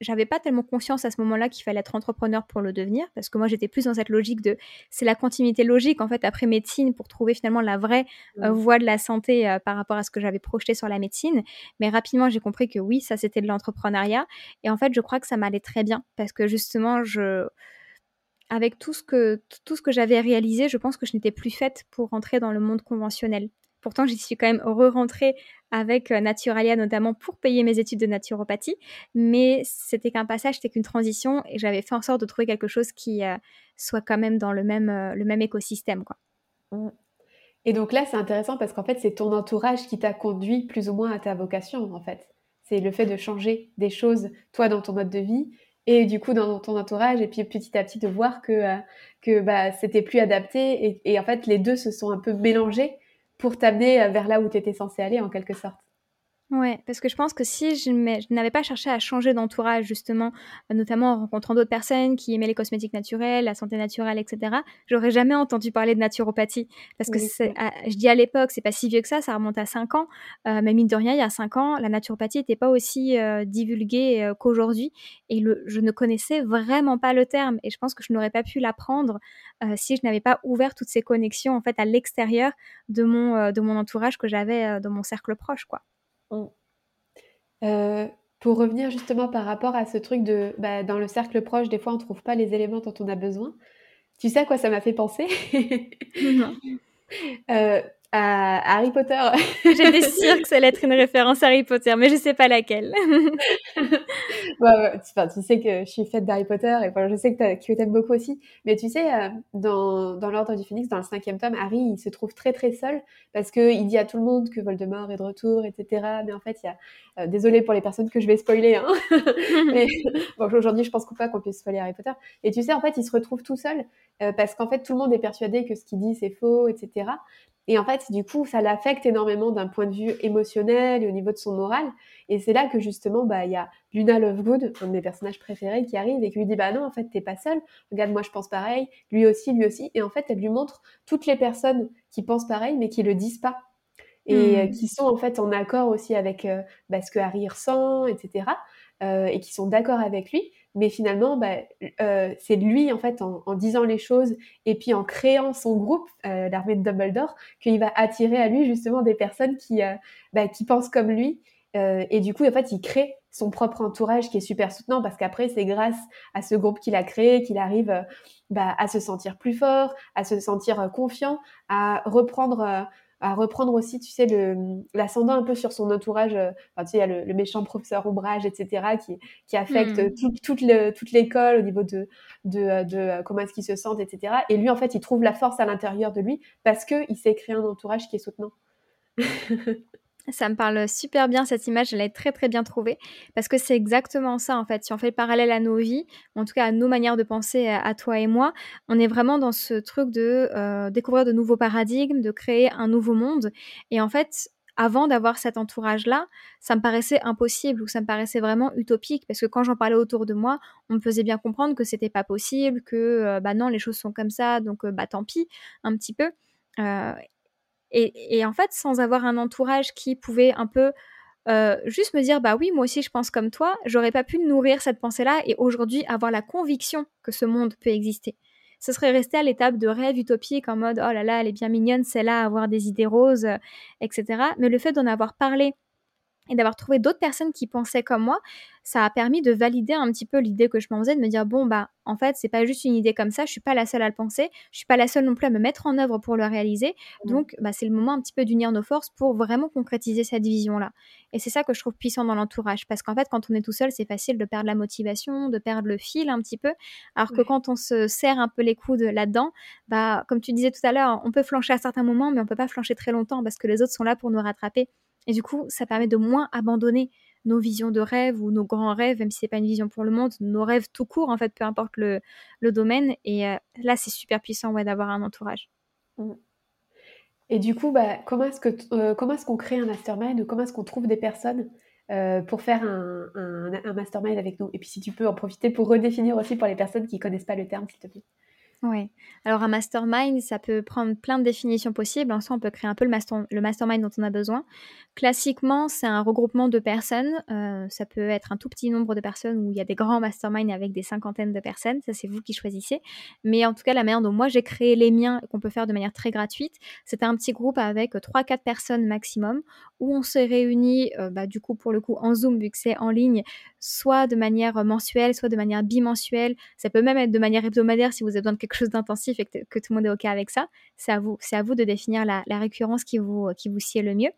j'avais pas tellement conscience à ce moment-là qu'il fallait être entrepreneur pour le devenir, parce que moi j'étais plus dans cette logique de c'est la continuité logique en fait après médecine pour trouver finalement la vraie euh, voie de la santé euh, par rapport à ce que j'avais projeté sur la médecine. Mais rapidement j'ai compris que oui, ça c'était de l'entrepreneuriat, et en fait je crois que ça m'allait très bien parce que justement je avec tout ce que tout ce que j'avais réalisé, je pense que je n'étais plus faite pour rentrer dans le monde conventionnel. Pourtant, j'y suis quand même re-rentrée avec euh, Naturalia, notamment pour payer mes études de naturopathie. Mais c'était qu'un passage, c'était qu'une transition et j'avais fait en sorte de trouver quelque chose qui euh, soit quand même dans le même, euh, le même écosystème. Quoi. Mmh. Et donc là, c'est intéressant parce qu'en fait, c'est ton entourage qui t'a conduit plus ou moins à ta vocation, en fait. C'est le fait de changer des choses, toi, dans ton mode de vie, et du coup dans ton entourage, et puis petit à petit de voir que, que bah, c'était plus adapté. Et, et, en fait, les deux se sont un peu mélangés pour t'amener euh, vers là où tu étais censé aller en quelque sorte. Ouais, parce que je pense que si je, n'avais pas cherché à changer d'entourage, justement, euh, notamment en rencontrant d'autres personnes qui aimaient les cosmétiques naturels, la santé naturelle, etc., j'aurais jamais entendu parler de naturopathie. Parce que je dis à l'époque, c'est pas si vieux que ça, ça remonte à 5 ans. Euh, mais mine de rien, il y a 5 ans, la naturopathie n'était pas aussi euh, divulguée qu'aujourd'hui. Et le, je ne connaissais vraiment pas le terme. Et je pense que je n'aurais pas pu l'apprendre si je n'avais pas ouvert toutes ces connexions, en fait, à l'extérieur de mon, de mon entourage que j'avais dans mon cercle proche, quoi. Euh, pour revenir justement par rapport à ce truc de bah, dans le cercle proche, des fois on trouve pas les éléments dont on a besoin. Tu sais à quoi ça m'a fait penser? Euh, à Harry Potter. J'étais sûre que ça allait être une référence à Harry Potter, mais je sais pas laquelle. tu, sais que je suis faite d'Harry Potter et je sais que tu aimes beaucoup aussi. Mais tu sais, euh, dans, dans l'Ordre du Phénix, dans le cinquième tome, Harry, il se trouve très très seul parce qu'il dit à tout le monde que Voldemort est de retour, etc. Mais en fait, il y a... Euh, désolée pour les personnes que je vais spoiler, hein. mais bon, aujourd'hui, je pense pas qu'on puisse spoiler Harry Potter. Et tu sais, en fait, il se retrouve tout seul euh, parce qu'en fait, tout le monde est persuadé que ce qu'il dit, c'est faux, etc. Et en fait, du coup, ça l'affecte énormément d'un point de vue émotionnel et au niveau de son moral. Et c'est là que justement, bah, il y a Luna Lovegood, un de mes personnages préférés, qui arrive et qui lui dit, bah non, en fait, t'es pas seul. Regarde, moi, je pense pareil. Lui aussi, lui aussi. Et en fait, elle lui montre toutes les personnes qui pensent pareil, mais qui le disent pas. Et euh, hmm. qui sont en fait en accord aussi avec euh, bah, ce que Harry ressent, etc. Euh, et qui sont d'accord avec lui mais finalement, bah, euh, c'est lui, en fait, en, disant les choses et puis en créant son groupe, euh, l'armée de Dumbledore, qu'il va attirer à lui justement des personnes qui, euh, bah, pensent comme lui. et du coup, en fait, il crée son propre entourage qui est super soutenant parce qu'après, c'est grâce à ce groupe qu'il a créé qu'il arrive bah, à se sentir plus fort, à se sentir confiant, à reprendre à reprendre aussi, tu sais, l'ascendant un peu sur son entourage. Euh, enfin, tu sais, il y a le, méchant professeur Ombrage, etc., qui, qui affecte hmm. toute, toute l'école au niveau de, de, de comment est-ce qu'il se sent, etc. Et lui, en fait, il trouve la force à l'intérieur de lui parce qu'il s'est créé un entourage qui est soutenant. Ça me parle super bien cette image, elle est très très bien trouvée parce que c'est exactement ça en fait. Si on fait le parallèle à nos vies, en tout cas à nos manières de penser à, toi et moi, on est vraiment dans ce truc de euh, découvrir de nouveaux paradigmes, de créer un nouveau monde. Et en fait, avant d'avoir cet entourage-là, ça me paraissait impossible ou ça me paraissait vraiment utopique parce que quand j'en parlais autour de moi, on me faisait bien comprendre que c'était pas possible, que euh, bah non les choses sont comme ça, donc euh, bah tant pis un petit peu. Et, en fait, sans avoir un entourage qui pouvait un peu euh, juste me dire, bah oui, moi aussi je pense comme toi, j'aurais pas pu nourrir cette pensée-là et aujourd'hui avoir la conviction que ce monde peut exister. Ce serait resté à l'étape de rêve utopique en mode, oh là là, elle est bien mignonne, celle-là, avoir des idées roses, euh, etc. Mais le fait d'en avoir parlé et d'avoir trouvé d'autres personnes qui pensaient comme moi, ça a permis de valider un petit peu l'idée que je m'en faisais, de me dire bon bah en fait c'est pas juste une idée comme ça, je suis pas la seule à le penser, je suis pas la seule non plus à me mettre en œuvre pour le réaliser, donc bah, c'est le moment un petit peu d'unir nos forces pour vraiment concrétiser cette vision là. Et c'est ça que je trouve puissant dans l'entourage, parce qu'en fait quand on est tout seul c'est facile de perdre la motivation, de perdre le fil un petit peu, alors que quand on se serre un peu les coudes là-dedans, bah comme tu disais tout à l'heure, on peut flancher à certains moments, mais on peut pas flancher très longtemps parce que les autres sont là pour nous rattraper. Et du coup, ça permet de moins abandonner nos visions de rêve ou nos grands rêves, même si c'est pas une vision pour le monde, nos rêves tout court, en fait, peu importe le, domaine. Et euh, là, c'est super puissant d'avoir un entourage. Mmh. Et du coup, bah, comment est-ce que euh, comment est-ce qu'on crée un mastermind ou comment est-ce qu'on trouve des personnes euh, pour faire un, mastermind avec nous? Et puis si tu peux en profiter pour redéfinir aussi pour les personnes qui connaissent pas le terme, s'il te plaît. Oui. Alors un mastermind, ça peut prendre plein de définitions possibles. En soi, on peut créer un peu le, le mastermind dont on a besoin. Classiquement, c'est un regroupement de personnes. Euh, ça peut être un tout petit nombre de personnes où il y a des grands masterminds avec des cinquantaines de personnes. Ça, c'est vous qui choisissez. Mais en tout cas, la manière dont moi j'ai créé les miens, qu'on peut faire de manière très gratuite, c'était un petit groupe avec 3-4 personnes maximum où on se réunit, euh, bah, du coup, pour le coup, en Zoom, vu que c'est en ligne, soit de manière mensuelle, soit de manière bimensuelle. Ça peut même être de manière hebdomadaire si vous avez besoin de quelque chose d'intensif et que, tout le monde est OK avec ça. C'est à vous, c'est à vous de définir la, la récurrence qui vous, qui vous sied le mieux.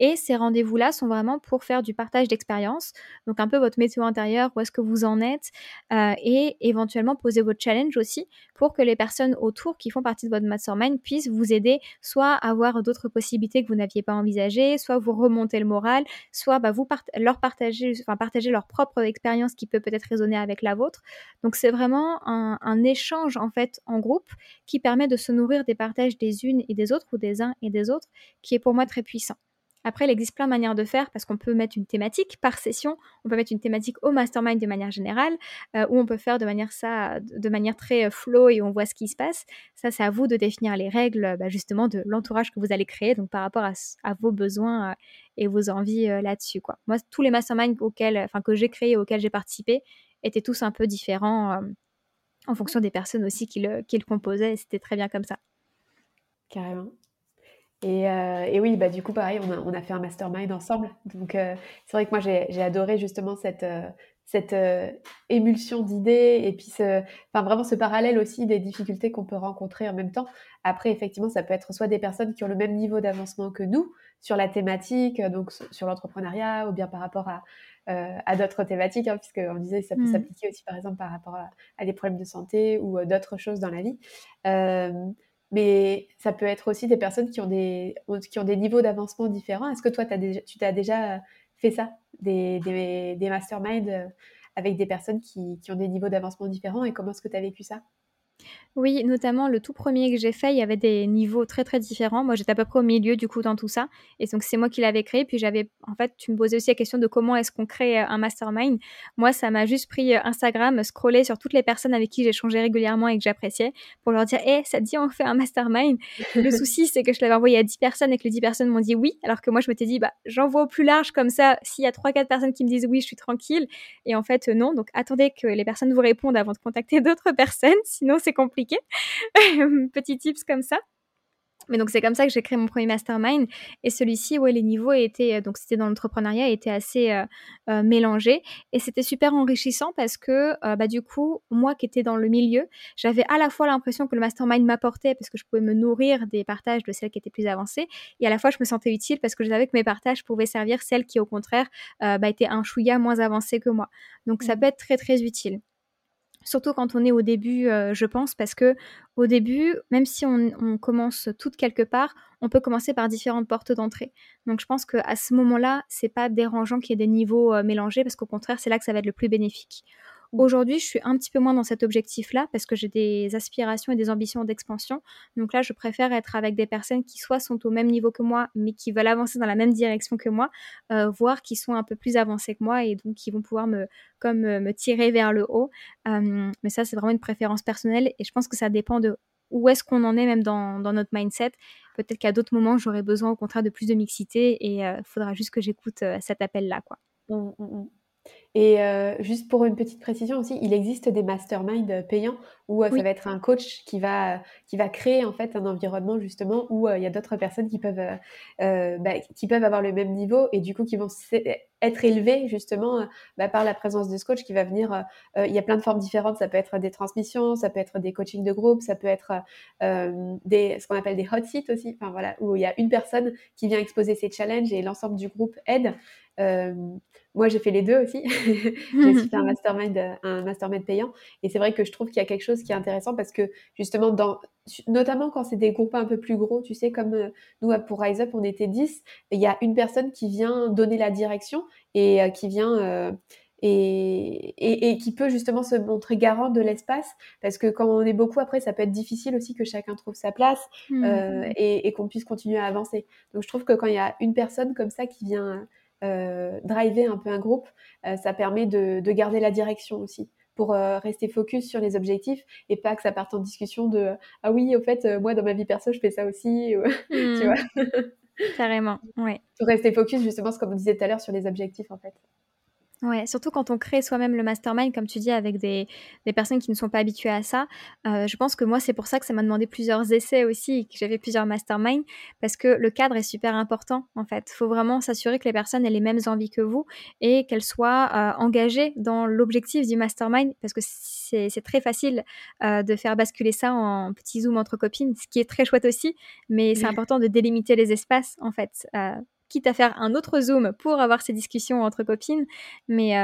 Et ces rendez-vous-là sont vraiment pour faire du partage d'expérience, donc un peu votre météo intérieur, où est-ce que vous en êtes, euh, et éventuellement poser votre challenge aussi pour que les personnes autour qui font partie de votre mastermind puissent vous aider soit à avoir d'autres possibilités que vous n'aviez pas envisagées, soit vous remonter le moral, soit bah, vous leur partager, enfin, partager leur propre expérience qui peut peut-être résonner avec la vôtre. Donc c'est vraiment un, un échange en fait en groupe qui permet de se nourrir des partages des unes et des autres ou des uns et des autres, qui est pour moi très puissant. Après, il existe plein de manières de faire parce qu'on peut mettre une thématique par session, on peut mettre une thématique au mastermind de manière générale, euh, ou on peut faire de manière ça, de manière très euh, flow et on voit ce qui se passe. Ça, c'est à vous de définir les règles, bah, justement, de l'entourage que vous allez créer, donc par rapport à, vos besoins euh, et vos envies là-dessus. Moi, tous les masterminds auxquels, enfin, que j'ai créés, auxquels j'ai participé, étaient tous un peu différents en fonction des personnes aussi qui le, composaient, c'était très bien comme ça. Carrément. Euh, et, oui, bah, du coup, pareil, on a, fait un mastermind ensemble. Donc, euh, c'est vrai que moi, j'ai adoré justement cette, euh, cette émulsion d'idées et puis ce, enfin, vraiment ce parallèle aussi des difficultés qu'on peut rencontrer en même temps. Après, effectivement, ça peut être soit des personnes qui ont le même niveau d'avancement que nous sur la thématique, donc sur l'entrepreneuriat ou bien par rapport à, à d'autres thématiques, hein, puisqu'on disait que ça peut mmh. s'appliquer aussi, par exemple, par rapport à, à des problèmes de santé ou d'autres choses dans la vie. Mais ça peut être aussi des personnes qui ont des, qui niveaux d'avancement différents. Est-ce que toi, as tu t'as déjà fait ça, des, des, des masterminds euh, avec des personnes qui, qui ont des niveaux d'avancement différents et comment est-ce que tu as vécu ça? Oui, notamment le tout premier que j'ai fait, il y avait des niveaux très très différents. Moi, j'étais à peu près au milieu du coup dans tout ça. Et donc, c'est moi qui l'avais créé. Puis j'avais, en fait, tu me posais aussi la question de comment est-ce qu'on crée euh, un mastermind. Moi, ça m'a juste pris euh, Instagram, scroller sur toutes les personnes avec qui j'échangeais régulièrement et que j'appréciais pour leur dire, hé, ça te dit, on fait un mastermind? le souci, c'est que je l'avais envoyé à 10 personnes et que les 10 personnes m'ont dit oui. Alors que moi, je m'étais dit, bah, j'envoie au plus large comme ça. S'il y a 3-4 personnes qui me disent oui, je suis tranquille. Et en fait, non. Donc, attendez que les personnes vous répondent avant de contacter d'autres personnes. Sinon, c'est compliqué. Petit tips comme ça. Mais donc c'est comme ça que j'ai créé mon premier mastermind. Et celui-ci ouais les niveaux étaient euh, donc c'était dans l'entrepreneuriat étaient assez euh, euh, mélangés. Et c'était super enrichissant parce que bah du coup moi qui étais dans le milieu j'avais à la fois l'impression que le mastermind m'apportait parce que je pouvais me nourrir des partages de celles qui étaient plus avancées et à la fois je me sentais utile parce que je savais que mes partages pouvaient servir celles qui au contraire bah, étaient un chouïa moins avancées que moi. Donc ça mmh. peut être très très utile surtout quand on est au début, euh, je pense, parce que au début, même si on, commence toutes quelque part, on peut commencer par différentes portes d'entrée. Donc je pense qu'à ce moment-là, c'est pas dérangeant qu'il y ait des niveaux euh, mélangés, parce qu'au contraire, c'est là que ça va être le plus bénéfique. Aujourd'hui, je suis un petit peu moins dans cet objectif-là parce que j'ai des aspirations et des ambitions d'expansion. Donc là, je préfère être avec des personnes qui soit sont au même niveau que moi, mais qui veulent avancer dans la même direction que moi, euh, voire qui sont un peu plus avancées que moi et donc qui vont pouvoir me, comme, euh, me tirer vers le haut. Euh, mais ça, c'est vraiment une préférence personnelle et je pense que ça dépend de où est-ce qu'on en est même dans, notre mindset. Peut-être qu'à d'autres moments, j'aurais besoin au contraire de plus de mixité et il faudra juste que j'écoute cet appel-là. quoi. Mmh, mmh, mmh. Et euh, juste pour une petite précision aussi, il existe des masterminds payants où euh, ça va être un coach qui va, qui va créer en fait un environnement justement où euh, il y a d'autres personnes qui peuvent, bah, qui peuvent avoir le même niveau et du coup qui vont être élevés justement bah, par la présence de ce coach qui va venir. il y a plein de formes différentes. Ça peut être des transmissions, ça peut être des coachings de groupe, ça peut être des, ce qu'on appelle des hot seats aussi. Enfin voilà, où il y a une personne qui vient exposer ses challenges et l'ensemble du groupe aide. moi, j'ai fait les deux aussi. j'ai aussi fait un mastermind, un mastermind payant. Et c'est vrai que je trouve qu'il y a quelque chose qui est intéressant parce que justement, dans, notamment quand c'est des groupes un peu plus gros, tu sais, comme euh, nous pour Rise Up, on était 10, il y a une personne qui vient donner la direction et euh, qui vient. Euh, et, et, qui peut justement se montrer garant de l'espace, parce que quand on est beaucoup, après, ça peut être difficile aussi que chacun trouve sa place mmh. et, qu'on puisse continuer à avancer. Donc je trouve que quand il y a une personne comme ça qui vient driver un peu un groupe, ça permet de, de, garder la direction aussi pour rester focus sur les objectifs et pas que ça parte en discussion de ah oui au fait moi dans ma vie perso je fais ça aussi tu mmh. vois. Carrément ouais. Pour rester focus justement comme on disait tout à l'heure sur les objectifs en fait Ouais, surtout quand on crée soi-même le mastermind, comme tu dis, avec des, des personnes qui ne sont pas habituées à ça. Euh, je pense que moi, c'est pour ça que ça m'a demandé plusieurs essais aussi, que j'avais plusieurs masterminds, parce que le cadre est super important, en fait. Il faut vraiment s'assurer que les personnes aient les mêmes envies que vous et qu'elles soient euh, engagées dans l'objectif du mastermind, parce que c'est très facile euh, de faire basculer ça en petit zoom entre copines, ce qui est très chouette aussi, mais c'est important de délimiter les espaces, en fait quitte à faire un autre Zoom pour avoir ces discussions entre copines, mais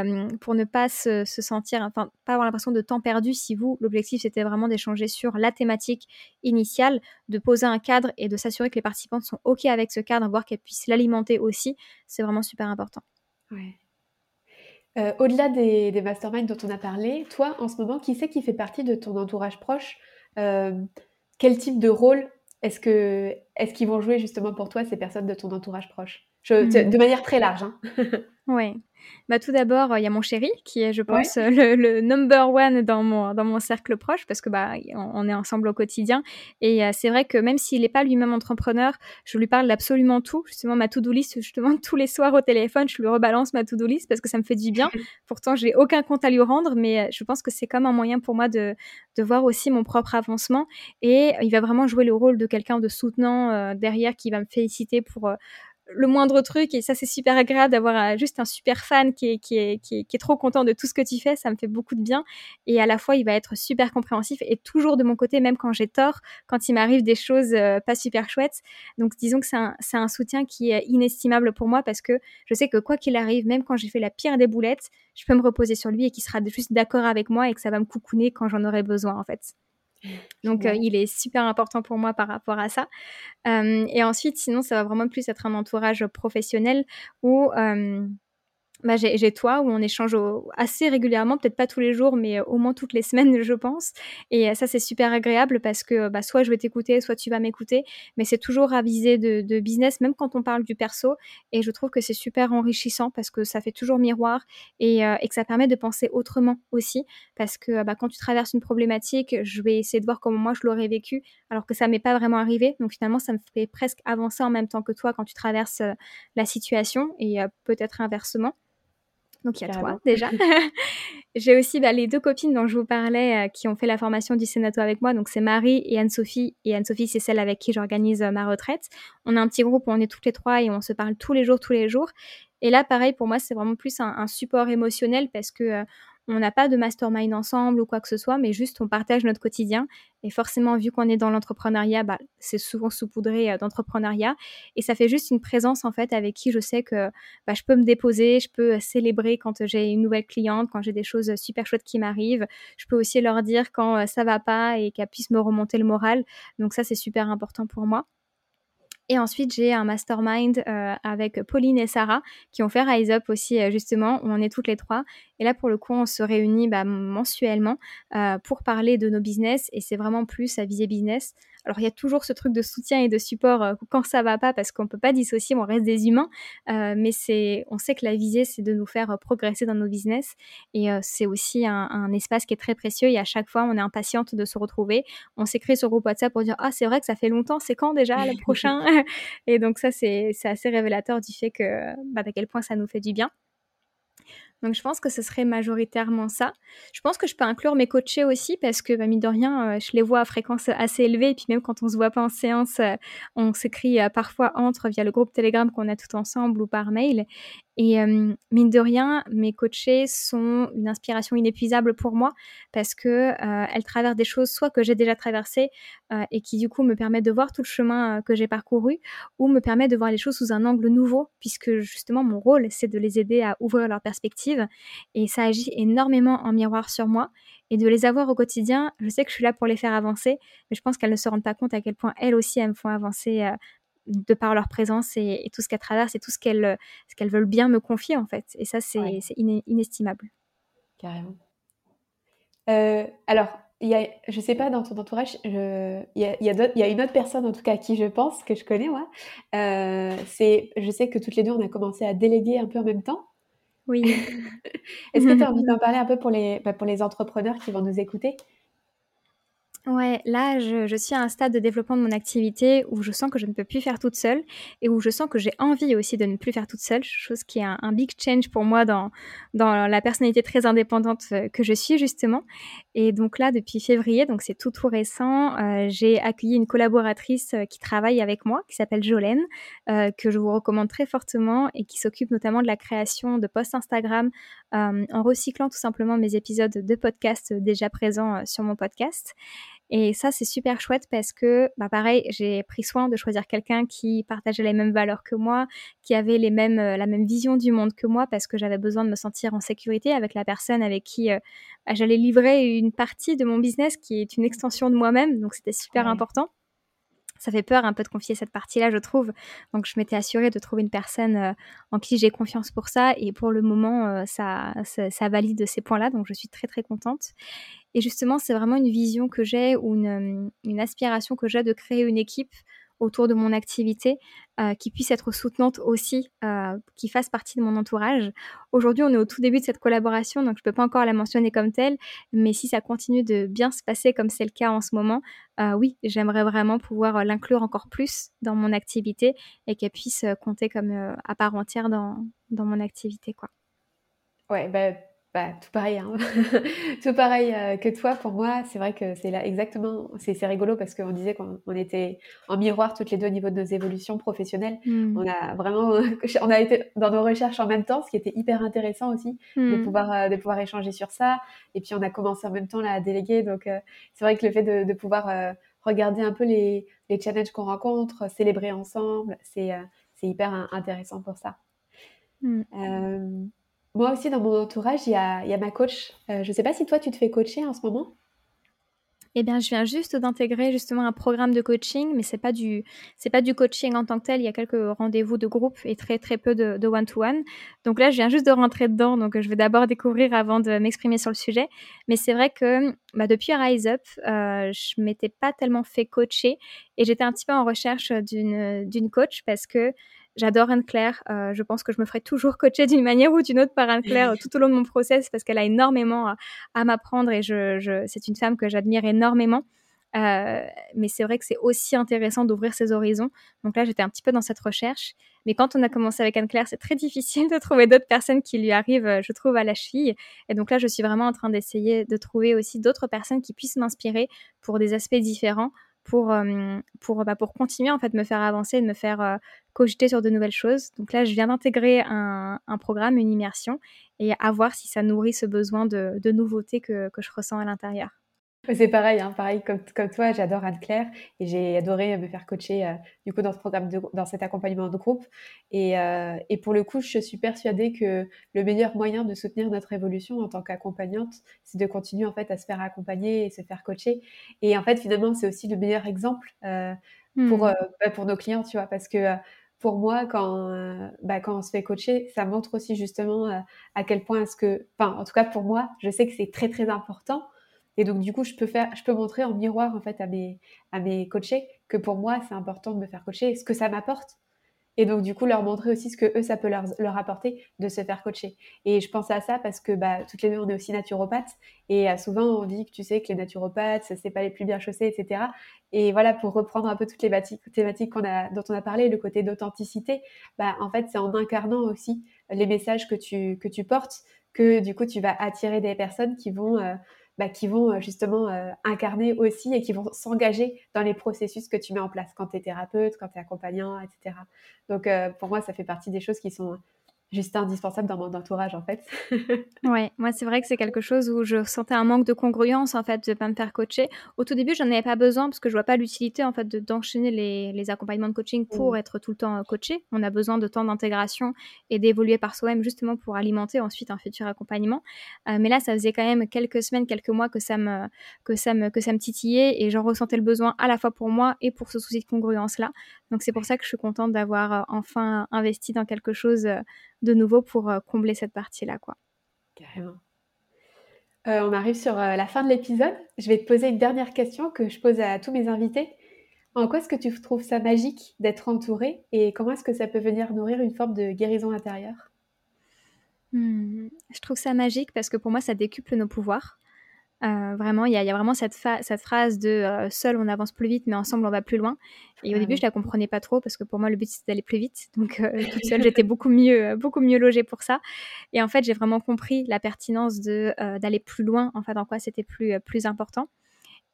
pour ne pas se, sentir, enfin, pas avoir l'impression de temps perdu si vous, l'objectif c'était vraiment d'échanger sur la thématique initiale, de poser un cadre et de s'assurer que les participantes sont OK avec ce cadre, voire qu'elles puissent l'alimenter aussi, c'est vraiment super important. Euh, au-delà des, des masterminds dont on a parlé, toi, en ce moment, qui c'est qui fait partie de ton entourage proche? Euh, Quel type de rôle est-ce que est-ce qu'ils vont jouer justement pour toi ces personnes de ton entourage proche? Mmh. De manière très large. Hein. oui. Bah, tout d'abord, il y a mon chéri qui est, je pense, le, number one dans mon, dans mon cercle proche parce que bah, on, est ensemble au quotidien. Et euh, c'est vrai que même s'il n'est pas lui-même entrepreneur, je lui parle d'absolument tout. Justement, ma to-do list, justement, tous les soirs au téléphone, je lui rebalance ma to-do list parce que ça me fait du bien. Pourtant, j'ai aucun compte à lui rendre, mais euh, je pense que c'est comme un moyen pour moi de, de voir aussi mon propre avancement. Et il va vraiment jouer le rôle de quelqu'un de soutenant euh, derrière qui va me féliciter pour le moindre truc et ça c'est super agréable d'avoir euh, juste un super fan qui est, qui, est, qui, est, trop content de tout ce que tu fais, ça me fait beaucoup de bien et à la fois il va être super compréhensif et toujours de mon côté même quand j'ai tort, quand il m'arrive des choses euh, pas super chouettes. Donc disons que c'est un, un, soutien qui est inestimable pour moi parce que je sais que quoi qu'il arrive, même quand j'ai fait la pire des boulettes, je peux me reposer sur lui et qu'il sera juste d'accord avec moi et que ça va me coucouner quand j'en aurai besoin en fait. Donc, euh, il est super important pour moi par rapport à ça. Euh, et ensuite, sinon, ça va vraiment plus être un entourage professionnel où euh, bah, j'ai toi où on échange assez régulièrement, peut-être pas tous les jours, mais euh, au moins toutes les semaines, je pense. Et euh, ça, c'est super agréable parce que bah, soit je vais t'écouter, soit tu vas m'écouter, mais c'est toujours à viser de, business, même quand on parle du perso. Et je trouve que c'est super enrichissant parce que ça fait toujours miroir et, euh, que ça permet de penser autrement aussi. Parce que bah, quand tu traverses une problématique, je vais essayer de voir comment moi je l'aurais vécu, alors que ça m'est pas vraiment arrivé. Donc finalement, ça me fait presque avancer en même temps que toi quand tu traverses la situation et peut-être inversement. Donc il y a toi déjà. J'ai aussi bah, les deux copines dont je vous parlais euh, qui ont fait la formation du Sénato avec moi. Donc c'est Marie et Anne-Sophie. Et Anne-Sophie, c'est celle avec qui j'organise euh, ma retraite. On a un petit groupe où on est toutes les trois et on se parle tous les jours, tous les jours. Et là, pareil, pour moi, c'est vraiment plus un, support émotionnel parce que euh, on n'a pas de mastermind ensemble ou quoi que ce soit, mais juste on partage notre quotidien. Et forcément, vu qu'on est dans l'entrepreneuriat, bah, c'est souvent saupoudré euh, d'entrepreneuriat. Et ça fait juste une présence, en fait, avec qui je sais que bah, je peux me déposer, je peux euh, célébrer quand j'ai une nouvelle cliente, quand j'ai des choses super chouettes qui m'arrivent. Je peux aussi leur dire quand euh, ça va pas et qu'elles puissent me remonter le moral. Donc ça, c'est super important pour moi. Et ensuite, j'ai un mastermind euh, avec Pauline et Sarah qui ont fait Rise Up aussi, euh, justement, où on est toutes les trois. Et là, pour le coup, on se réunit bah, mensuellement euh, pour parler de nos business et c'est vraiment plus à viser business. Alors il y a toujours ce truc de soutien et de support euh, quand ça va pas parce qu'on peut pas dissocier, on reste des humains, euh, mais c'est, on sait que la visée c'est de nous faire euh, progresser dans nos business. Et c'est aussi un, espace qui est très précieux. Et à chaque fois on est impatiente de se retrouver. On s'écrit sur groupe WhatsApp pour dire ah c'est vrai que ça fait longtemps, c'est quand déjà le prochain? Et donc ça c'est, assez révélateur du fait que bah, à quel point ça nous fait du bien. Donc je pense que ce serait majoritairement ça. Je pense que je peux inclure mes coachés aussi parce que, bah, mine de rien, euh, je les vois à fréquence assez élevée. Et puis même quand on se voit pas en séance, euh, on s'écrit euh, parfois entre via le groupe Telegram qu'on a tout ensemble ou par mail. Et mine de rien, mes coachés sont une inspiration inépuisable pour moi parce que elles traversent des choses soit que j'ai déjà traversées et qui du coup me permettent de voir tout le chemin que j'ai parcouru ou me permettent de voir les choses sous un angle nouveau puisque justement mon rôle c'est de les aider à ouvrir leur perspective et ça agit énormément en miroir sur moi. Et de les avoir au quotidien, je sais que je suis là pour les faire avancer, mais je pense qu'elles ne se rendent pas compte à quel point elles aussi elles me font avancer de par leur présence et, tout ce qu'elles traversent et tout ce qu'elles ce qu'elles veulent bien me confier en fait. Et ça, c'est inestimable. Carrément. Euh, alors, il y a, je sais pas, dans ton entourage, il y a, y a, une autre personne, en tout cas, à qui je pense, que je connais, moi. Euh, c'est, je sais que toutes les deux, on a commencé à déléguer un peu en même temps. Oui. Est-ce que tu as envie d'en parler un peu pour les, bah, pour les entrepreneurs qui vont nous écouter? Ouais, là, je, suis à un stade de développement de mon activité où je sens que je ne peux plus faire toute seule et où je sens que j'ai envie aussi de ne plus faire toute seule, chose qui est un, big change pour moi dans, la personnalité très indépendante euh, que je suis justement. Et donc là, depuis février, donc c'est tout tout récent, euh, j'ai accueilli une collaboratrice euh, qui travaille avec moi, qui s'appelle Jolène, que je vous recommande très fortement et qui s'occupe notamment de la création de posts Instagram en recyclant tout simplement mes épisodes de podcast déjà présents sur mon podcast. Et ça, c'est super chouette parce que, bah, pareil, j'ai pris soin de choisir quelqu'un qui partageait les mêmes valeurs que moi, qui avait les mêmes, euh, la même vision du monde que moi, parce que j'avais besoin de me sentir en sécurité avec la personne avec qui euh, bah, j'allais livrer une partie de mon business qui est une extension de moi-même. Donc, c'était super important ça fait peur un peu de confier cette partie-là, je trouve. Donc, je m'étais assurée de trouver une personne euh, en qui j'ai confiance pour ça. Et pour le moment, ça, ça, valide ces points-là. Donc, je suis très, très contente. Et justement, c'est vraiment une vision que j'ai ou une, une aspiration que j'ai de créer une équipe autour de mon activité euh, qui puisse être soutenante aussi, euh, qui fasse partie de mon entourage. Aujourd'hui, on est au tout début de cette collaboration, donc je ne peux pas encore la mentionner comme telle, mais si ça continue de bien se passer comme c'est le cas en ce moment, euh, oui, j'aimerais vraiment pouvoir l'inclure encore plus dans mon activité et qu'elle puisse compter comme à part entière dans, dans mon activité. Quoi. Ouais, bah, bah, tout pareil, hein. tout pareil euh, que toi. Pour moi, c'est vrai que c'est là exactement. C'est rigolo parce qu'on disait qu'on était en miroir toutes les deux au niveau de nos évolutions professionnelles. Mmh. On a vraiment, on a été dans nos recherches en même temps, ce qui était hyper intéressant aussi de mmh. pouvoir euh, de pouvoir échanger sur ça. Et puis on a commencé en même temps là à déléguer. Donc euh, c'est vrai que le fait de, de pouvoir regarder un peu les, les challenges qu'on rencontre, célébrer ensemble, c'est c'est hyper intéressant pour ça. Mmh. Moi aussi, dans mon entourage, il y a, ma coach. Euh, je ne sais pas si toi, tu te fais coacher en ce moment. Eh bien, je viens juste d'intégrer justement un programme de coaching, mais c'est pas pas du coaching en tant que tel. Il y a quelques rendez-vous de groupe et très très peu de one-to-one. Donc là, je viens juste de rentrer dedans, donc je vais d'abord découvrir avant de m'exprimer sur le sujet. Mais c'est vrai que bah, depuis Rise Up, euh, je m'étais pas tellement fait coacher et j'étais un petit peu en recherche d'une d'une coach parce que J'adore Anne-Claire. Euh, je pense que je me ferai toujours coacher d'une manière ou d'une autre par Anne-Claire tout au long de mon process parce qu'elle a énormément à, m'apprendre et je, c'est une femme que j'admire énormément. Euh, mais c'est vrai que c'est aussi intéressant d'ouvrir ses horizons. Donc là, j'étais un petit peu dans cette recherche. Mais quand on a commencé avec Anne-Claire, c'est très difficile de trouver d'autres personnes qui lui arrivent, euh, je trouve, à la cheville. Et donc là, je suis vraiment en train d'essayer de trouver aussi d'autres personnes qui puissent m'inspirer pour des aspects différents pour, pour, bah, pour continuer en fait me faire avancer, de me faire cogiter sur de nouvelles choses. Donc là, je viens d'intégrer un, un, programme, une immersion, et à voir si ça nourrit ce besoin de, de nouveauté que, que je ressens à l'intérieur. C'est pareil, hein, pareil comme, comme toi, j'adore Anne-Claire et j'ai adoré me faire coacher euh, du coup dans ce programme, de, dans cet accompagnement de groupe. Et, euh, et, pour le coup, je suis persuadée que le meilleur moyen de soutenir notre évolution en tant qu'accompagnante, c'est de continuer en fait à se faire accompagner et se faire coacher. Et en fait, finalement, c'est aussi le meilleur exemple euh, pour, mmh. bah, pour nos clients, tu vois, parce que pour moi, quand, bah, quand on se fait coacher, ça montre aussi justement à quel point est-ce que, enfin, en tout cas pour moi, je sais que c'est très très important et donc, du coup, je peux, faire, je peux montrer en miroir en fait, à, mes, à mes coachés que pour moi, c'est important de me faire coacher, ce que ça m'apporte. Et donc, du coup, leur montrer aussi ce que eux, ça peut leur, apporter de se faire coacher. Et je pense à ça parce que bah, toutes les deux, on est aussi naturopathes. Et euh, souvent, on dit que tu sais que les naturopathes, c'est pas les plus bien chaussés, etc. Et voilà, pour reprendre un peu toutes les thématiques dont on a parlé, le côté d'authenticité, bah, en fait, c'est en incarnant aussi les messages que tu, que tu portes que du coup, tu vas attirer des personnes qui vont. Euh, bah, qui vont euh, justement euh, incarner aussi et qui vont s'engager dans les processus que tu mets en place quand tu es thérapeute, quand tu es accompagnant, etc. Donc euh, pour moi, ça fait partie des choses qui sont juste indispensable dans mon entourage en fait. ouais, moi c'est vrai que c'est quelque chose où je sentais un manque de congruence en fait de pas me faire coacher. Au tout début, j'en avais pas besoin parce que je vois pas l'utilité en fait de d'enchaîner les, les, accompagnements de coaching pour mmh. être tout le temps euh, coaché. On a besoin de temps d'intégration et d'évoluer par soi-même justement pour alimenter ensuite un futur accompagnement. Euh, mais là, ça faisait quand même quelques semaines, quelques mois que ça me que ça me que ça me titillait et j'en ressentais le besoin à la fois pour moi et pour ce souci de congruence là. Donc c'est pour ça que je suis contente d'avoir enfin investi dans quelque chose de nouveau pour combler cette partie-là. quoi. Carrément. on arrive sur la fin de l'épisode. Je vais te poser une dernière question que je pose à tous mes invités. En quoi est-ce que tu trouves ça magique d'être entouré et comment est-ce que ça peut venir nourrir une forme de guérison intérieure? Mmh, Je trouve ça magique parce que pour moi, ça décuple nos pouvoirs. Euh, vraiment, il y, a vraiment cette, cette phrase de euh, seul on avance plus vite, mais ensemble on va plus loin. Et au début, je la comprenais pas trop parce que pour moi, le but c'était d'aller plus vite. Donc, euh, toute seule, j'étais beaucoup mieux, beaucoup mieux logée pour ça. Et en fait, j'ai vraiment compris la pertinence de d'aller plus loin. En fait, en quoi c'était plus plus important.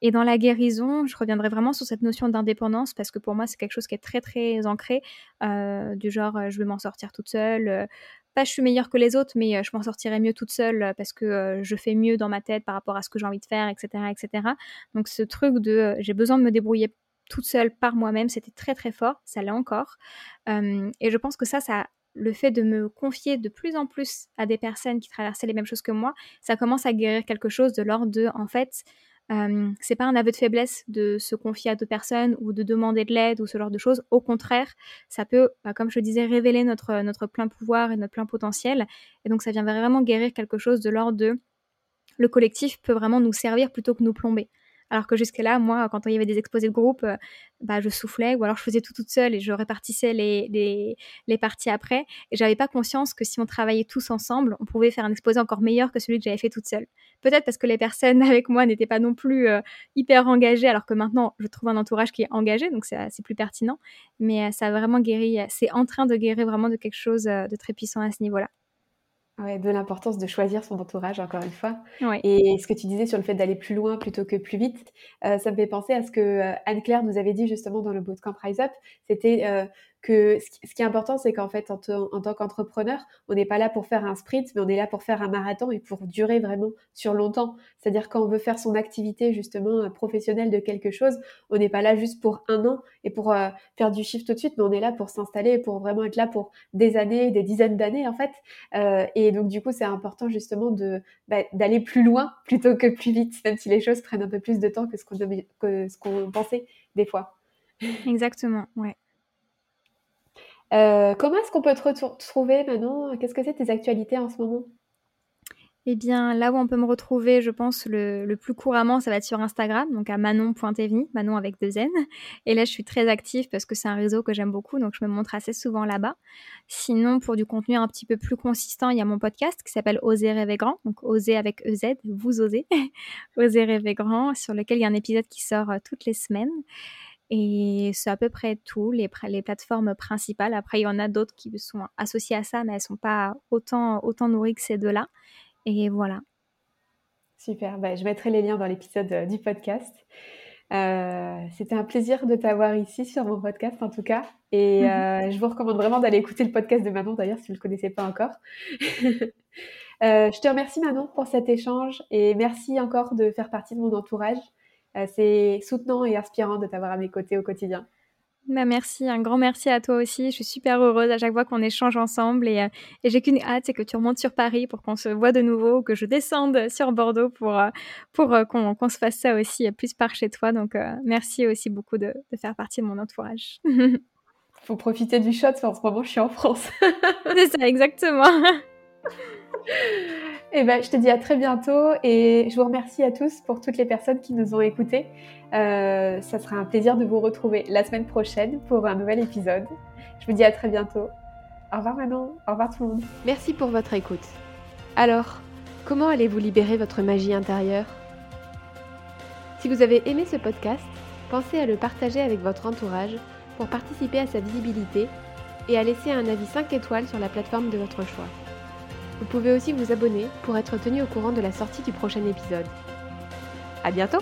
Et dans la guérison, je reviendrai vraiment sur cette notion d'indépendance parce que pour moi, c'est quelque chose qui est très très ancré, du genre je vais m'en sortir toute seule, pas je suis meilleure que les autres, mais je m'en sortirai mieux toute seule parce que je fais mieux dans ma tête par rapport à ce que j'ai envie de faire, etc., etc. Donc ce truc de j'ai besoin de me débrouiller toute seule par moi-même, c'était très très fort, ça l'est encore. et je pense que ça, ça le fait de me confier de plus en plus à des personnes qui traversaient les mêmes choses que moi, ça commence à guérir quelque chose de l'ordre de, en fait, c'est pas un aveu de faiblesse de se confier à d'autres personnes ou de demander de l'aide ou ce genre de choses. Au contraire, ça peut, bah, comme je le disais, révéler notre, notre plein pouvoir et notre plein potentiel. Et donc ça vient vraiment guérir quelque chose de l'ordre de le collectif peut vraiment nous servir plutôt que nous plomber. Alors que jusque-là, moi, quand il y avait des exposés de groupe, euh, bah, je soufflais ou alors je faisais tout toute seule et je répartissais les, les, parties après. Et j'avais pas conscience que si on travaillait tous ensemble, on pouvait faire un exposé encore meilleur que celui que j'avais fait toute seule. Peut-être parce que les personnes avec moi n'étaient pas non plus euh, hyper engagées, alors que maintenant, je trouve un entourage qui est engagé, donc c'est plus pertinent. Mais euh, ça a vraiment guéri, c'est en train de guérir vraiment de quelque chose de très puissant à ce niveau-là. Ouais, de l'importance de choisir son entourage, encore une fois. Et ce que tu disais sur le fait d'aller plus loin plutôt que plus vite, euh, ça me fait penser à ce que euh, Anne-Claire nous avait dit justement dans le bootcamp Rise Up. C'était euh, que ce qui est important, c'est qu'en fait, en, tant qu'entrepreneur, on n'est pas là pour faire un sprint, mais on est là pour faire un marathon et pour durer vraiment sur longtemps. C'est-à-dire quand on veut faire son activité justement euh, professionnelle de quelque chose, on n'est pas là juste pour un an et pour euh, faire du chiffre tout de suite, mais on est là pour s'installer pour vraiment être là pour des années, des dizaines d'années en fait. Euh, et donc du coup, c'est important justement de bah, d'aller plus loin plutôt que plus vite, même si les choses prennent un peu plus de temps que ce qu'on qu'on pensait des fois. Exactement, ouais. Euh, comment est-ce qu'on peut te retrouver Manon? Qu'est-ce que c'est tes actualités en ce moment? Eh bien, là où on peut me retrouver, je pense, le, plus couramment, ça va être sur Instagram, donc à manon.evni, manon avec deux N. Et là, je suis très active parce que c'est un réseau que j'aime beaucoup, donc je me montre assez souvent là-bas. Sinon, pour du contenu un petit peu plus consistant, il y a mon podcast qui s'appelle Oser rêver grand, donc Oser avec EZ, vous osez, Oser rêver grand, sur lequel il y a un épisode qui sort euh, toutes les semaines. Et c'est à peu près tout, les, les plateformes principales. Après, il y en a d'autres qui sont associées à ça, mais elles ne sont pas autant, autant nourries que ces deux-là. Et voilà. Super, bah, je mettrai les liens dans l'épisode euh, du podcast. Euh, c'était un plaisir de t'avoir ici sur mon podcast en tout cas. Et mmh euh, je vous recommande vraiment d'aller écouter le podcast de Manon d'ailleurs si vous ne le connaissez pas encore. je te remercie Manon pour cet échange et merci encore de faire partie de mon entourage. Euh, c'est soutenant et inspirant de t'avoir à mes côtés au quotidien. Bah merci, un grand merci à toi aussi. Je suis super heureuse à chaque fois qu'on échange ensemble et, euh, j'ai qu'une hâte, c'est que tu remontes sur Paris pour qu'on se voit de nouveau, que je descende sur Bordeaux pour, euh, pour qu'on se fasse ça aussi plus par chez toi. Donc merci aussi beaucoup de, de, faire partie de mon entourage. Faut profiter du shot, en ce moment je suis en France. c'est ça, exactement. Eh ben, je te dis à très bientôt et je vous remercie à tous pour toutes les personnes qui nous ont écoutés. Euh, ça sera un plaisir de vous retrouver la semaine prochaine pour un nouvel épisode. Je vous dis à très bientôt. Au revoir Manon, au revoir tout le monde. Merci pour votre écoute. Alors, comment allez-vous libérer votre magie intérieure? Si vous avez aimé ce podcast, pensez à le partager avec votre entourage pour participer à sa visibilité et à laisser un avis 5 étoiles sur la plateforme de votre choix. Vous pouvez aussi vous abonner pour être tenu au courant de la sortie du prochain épisode. À bientôt!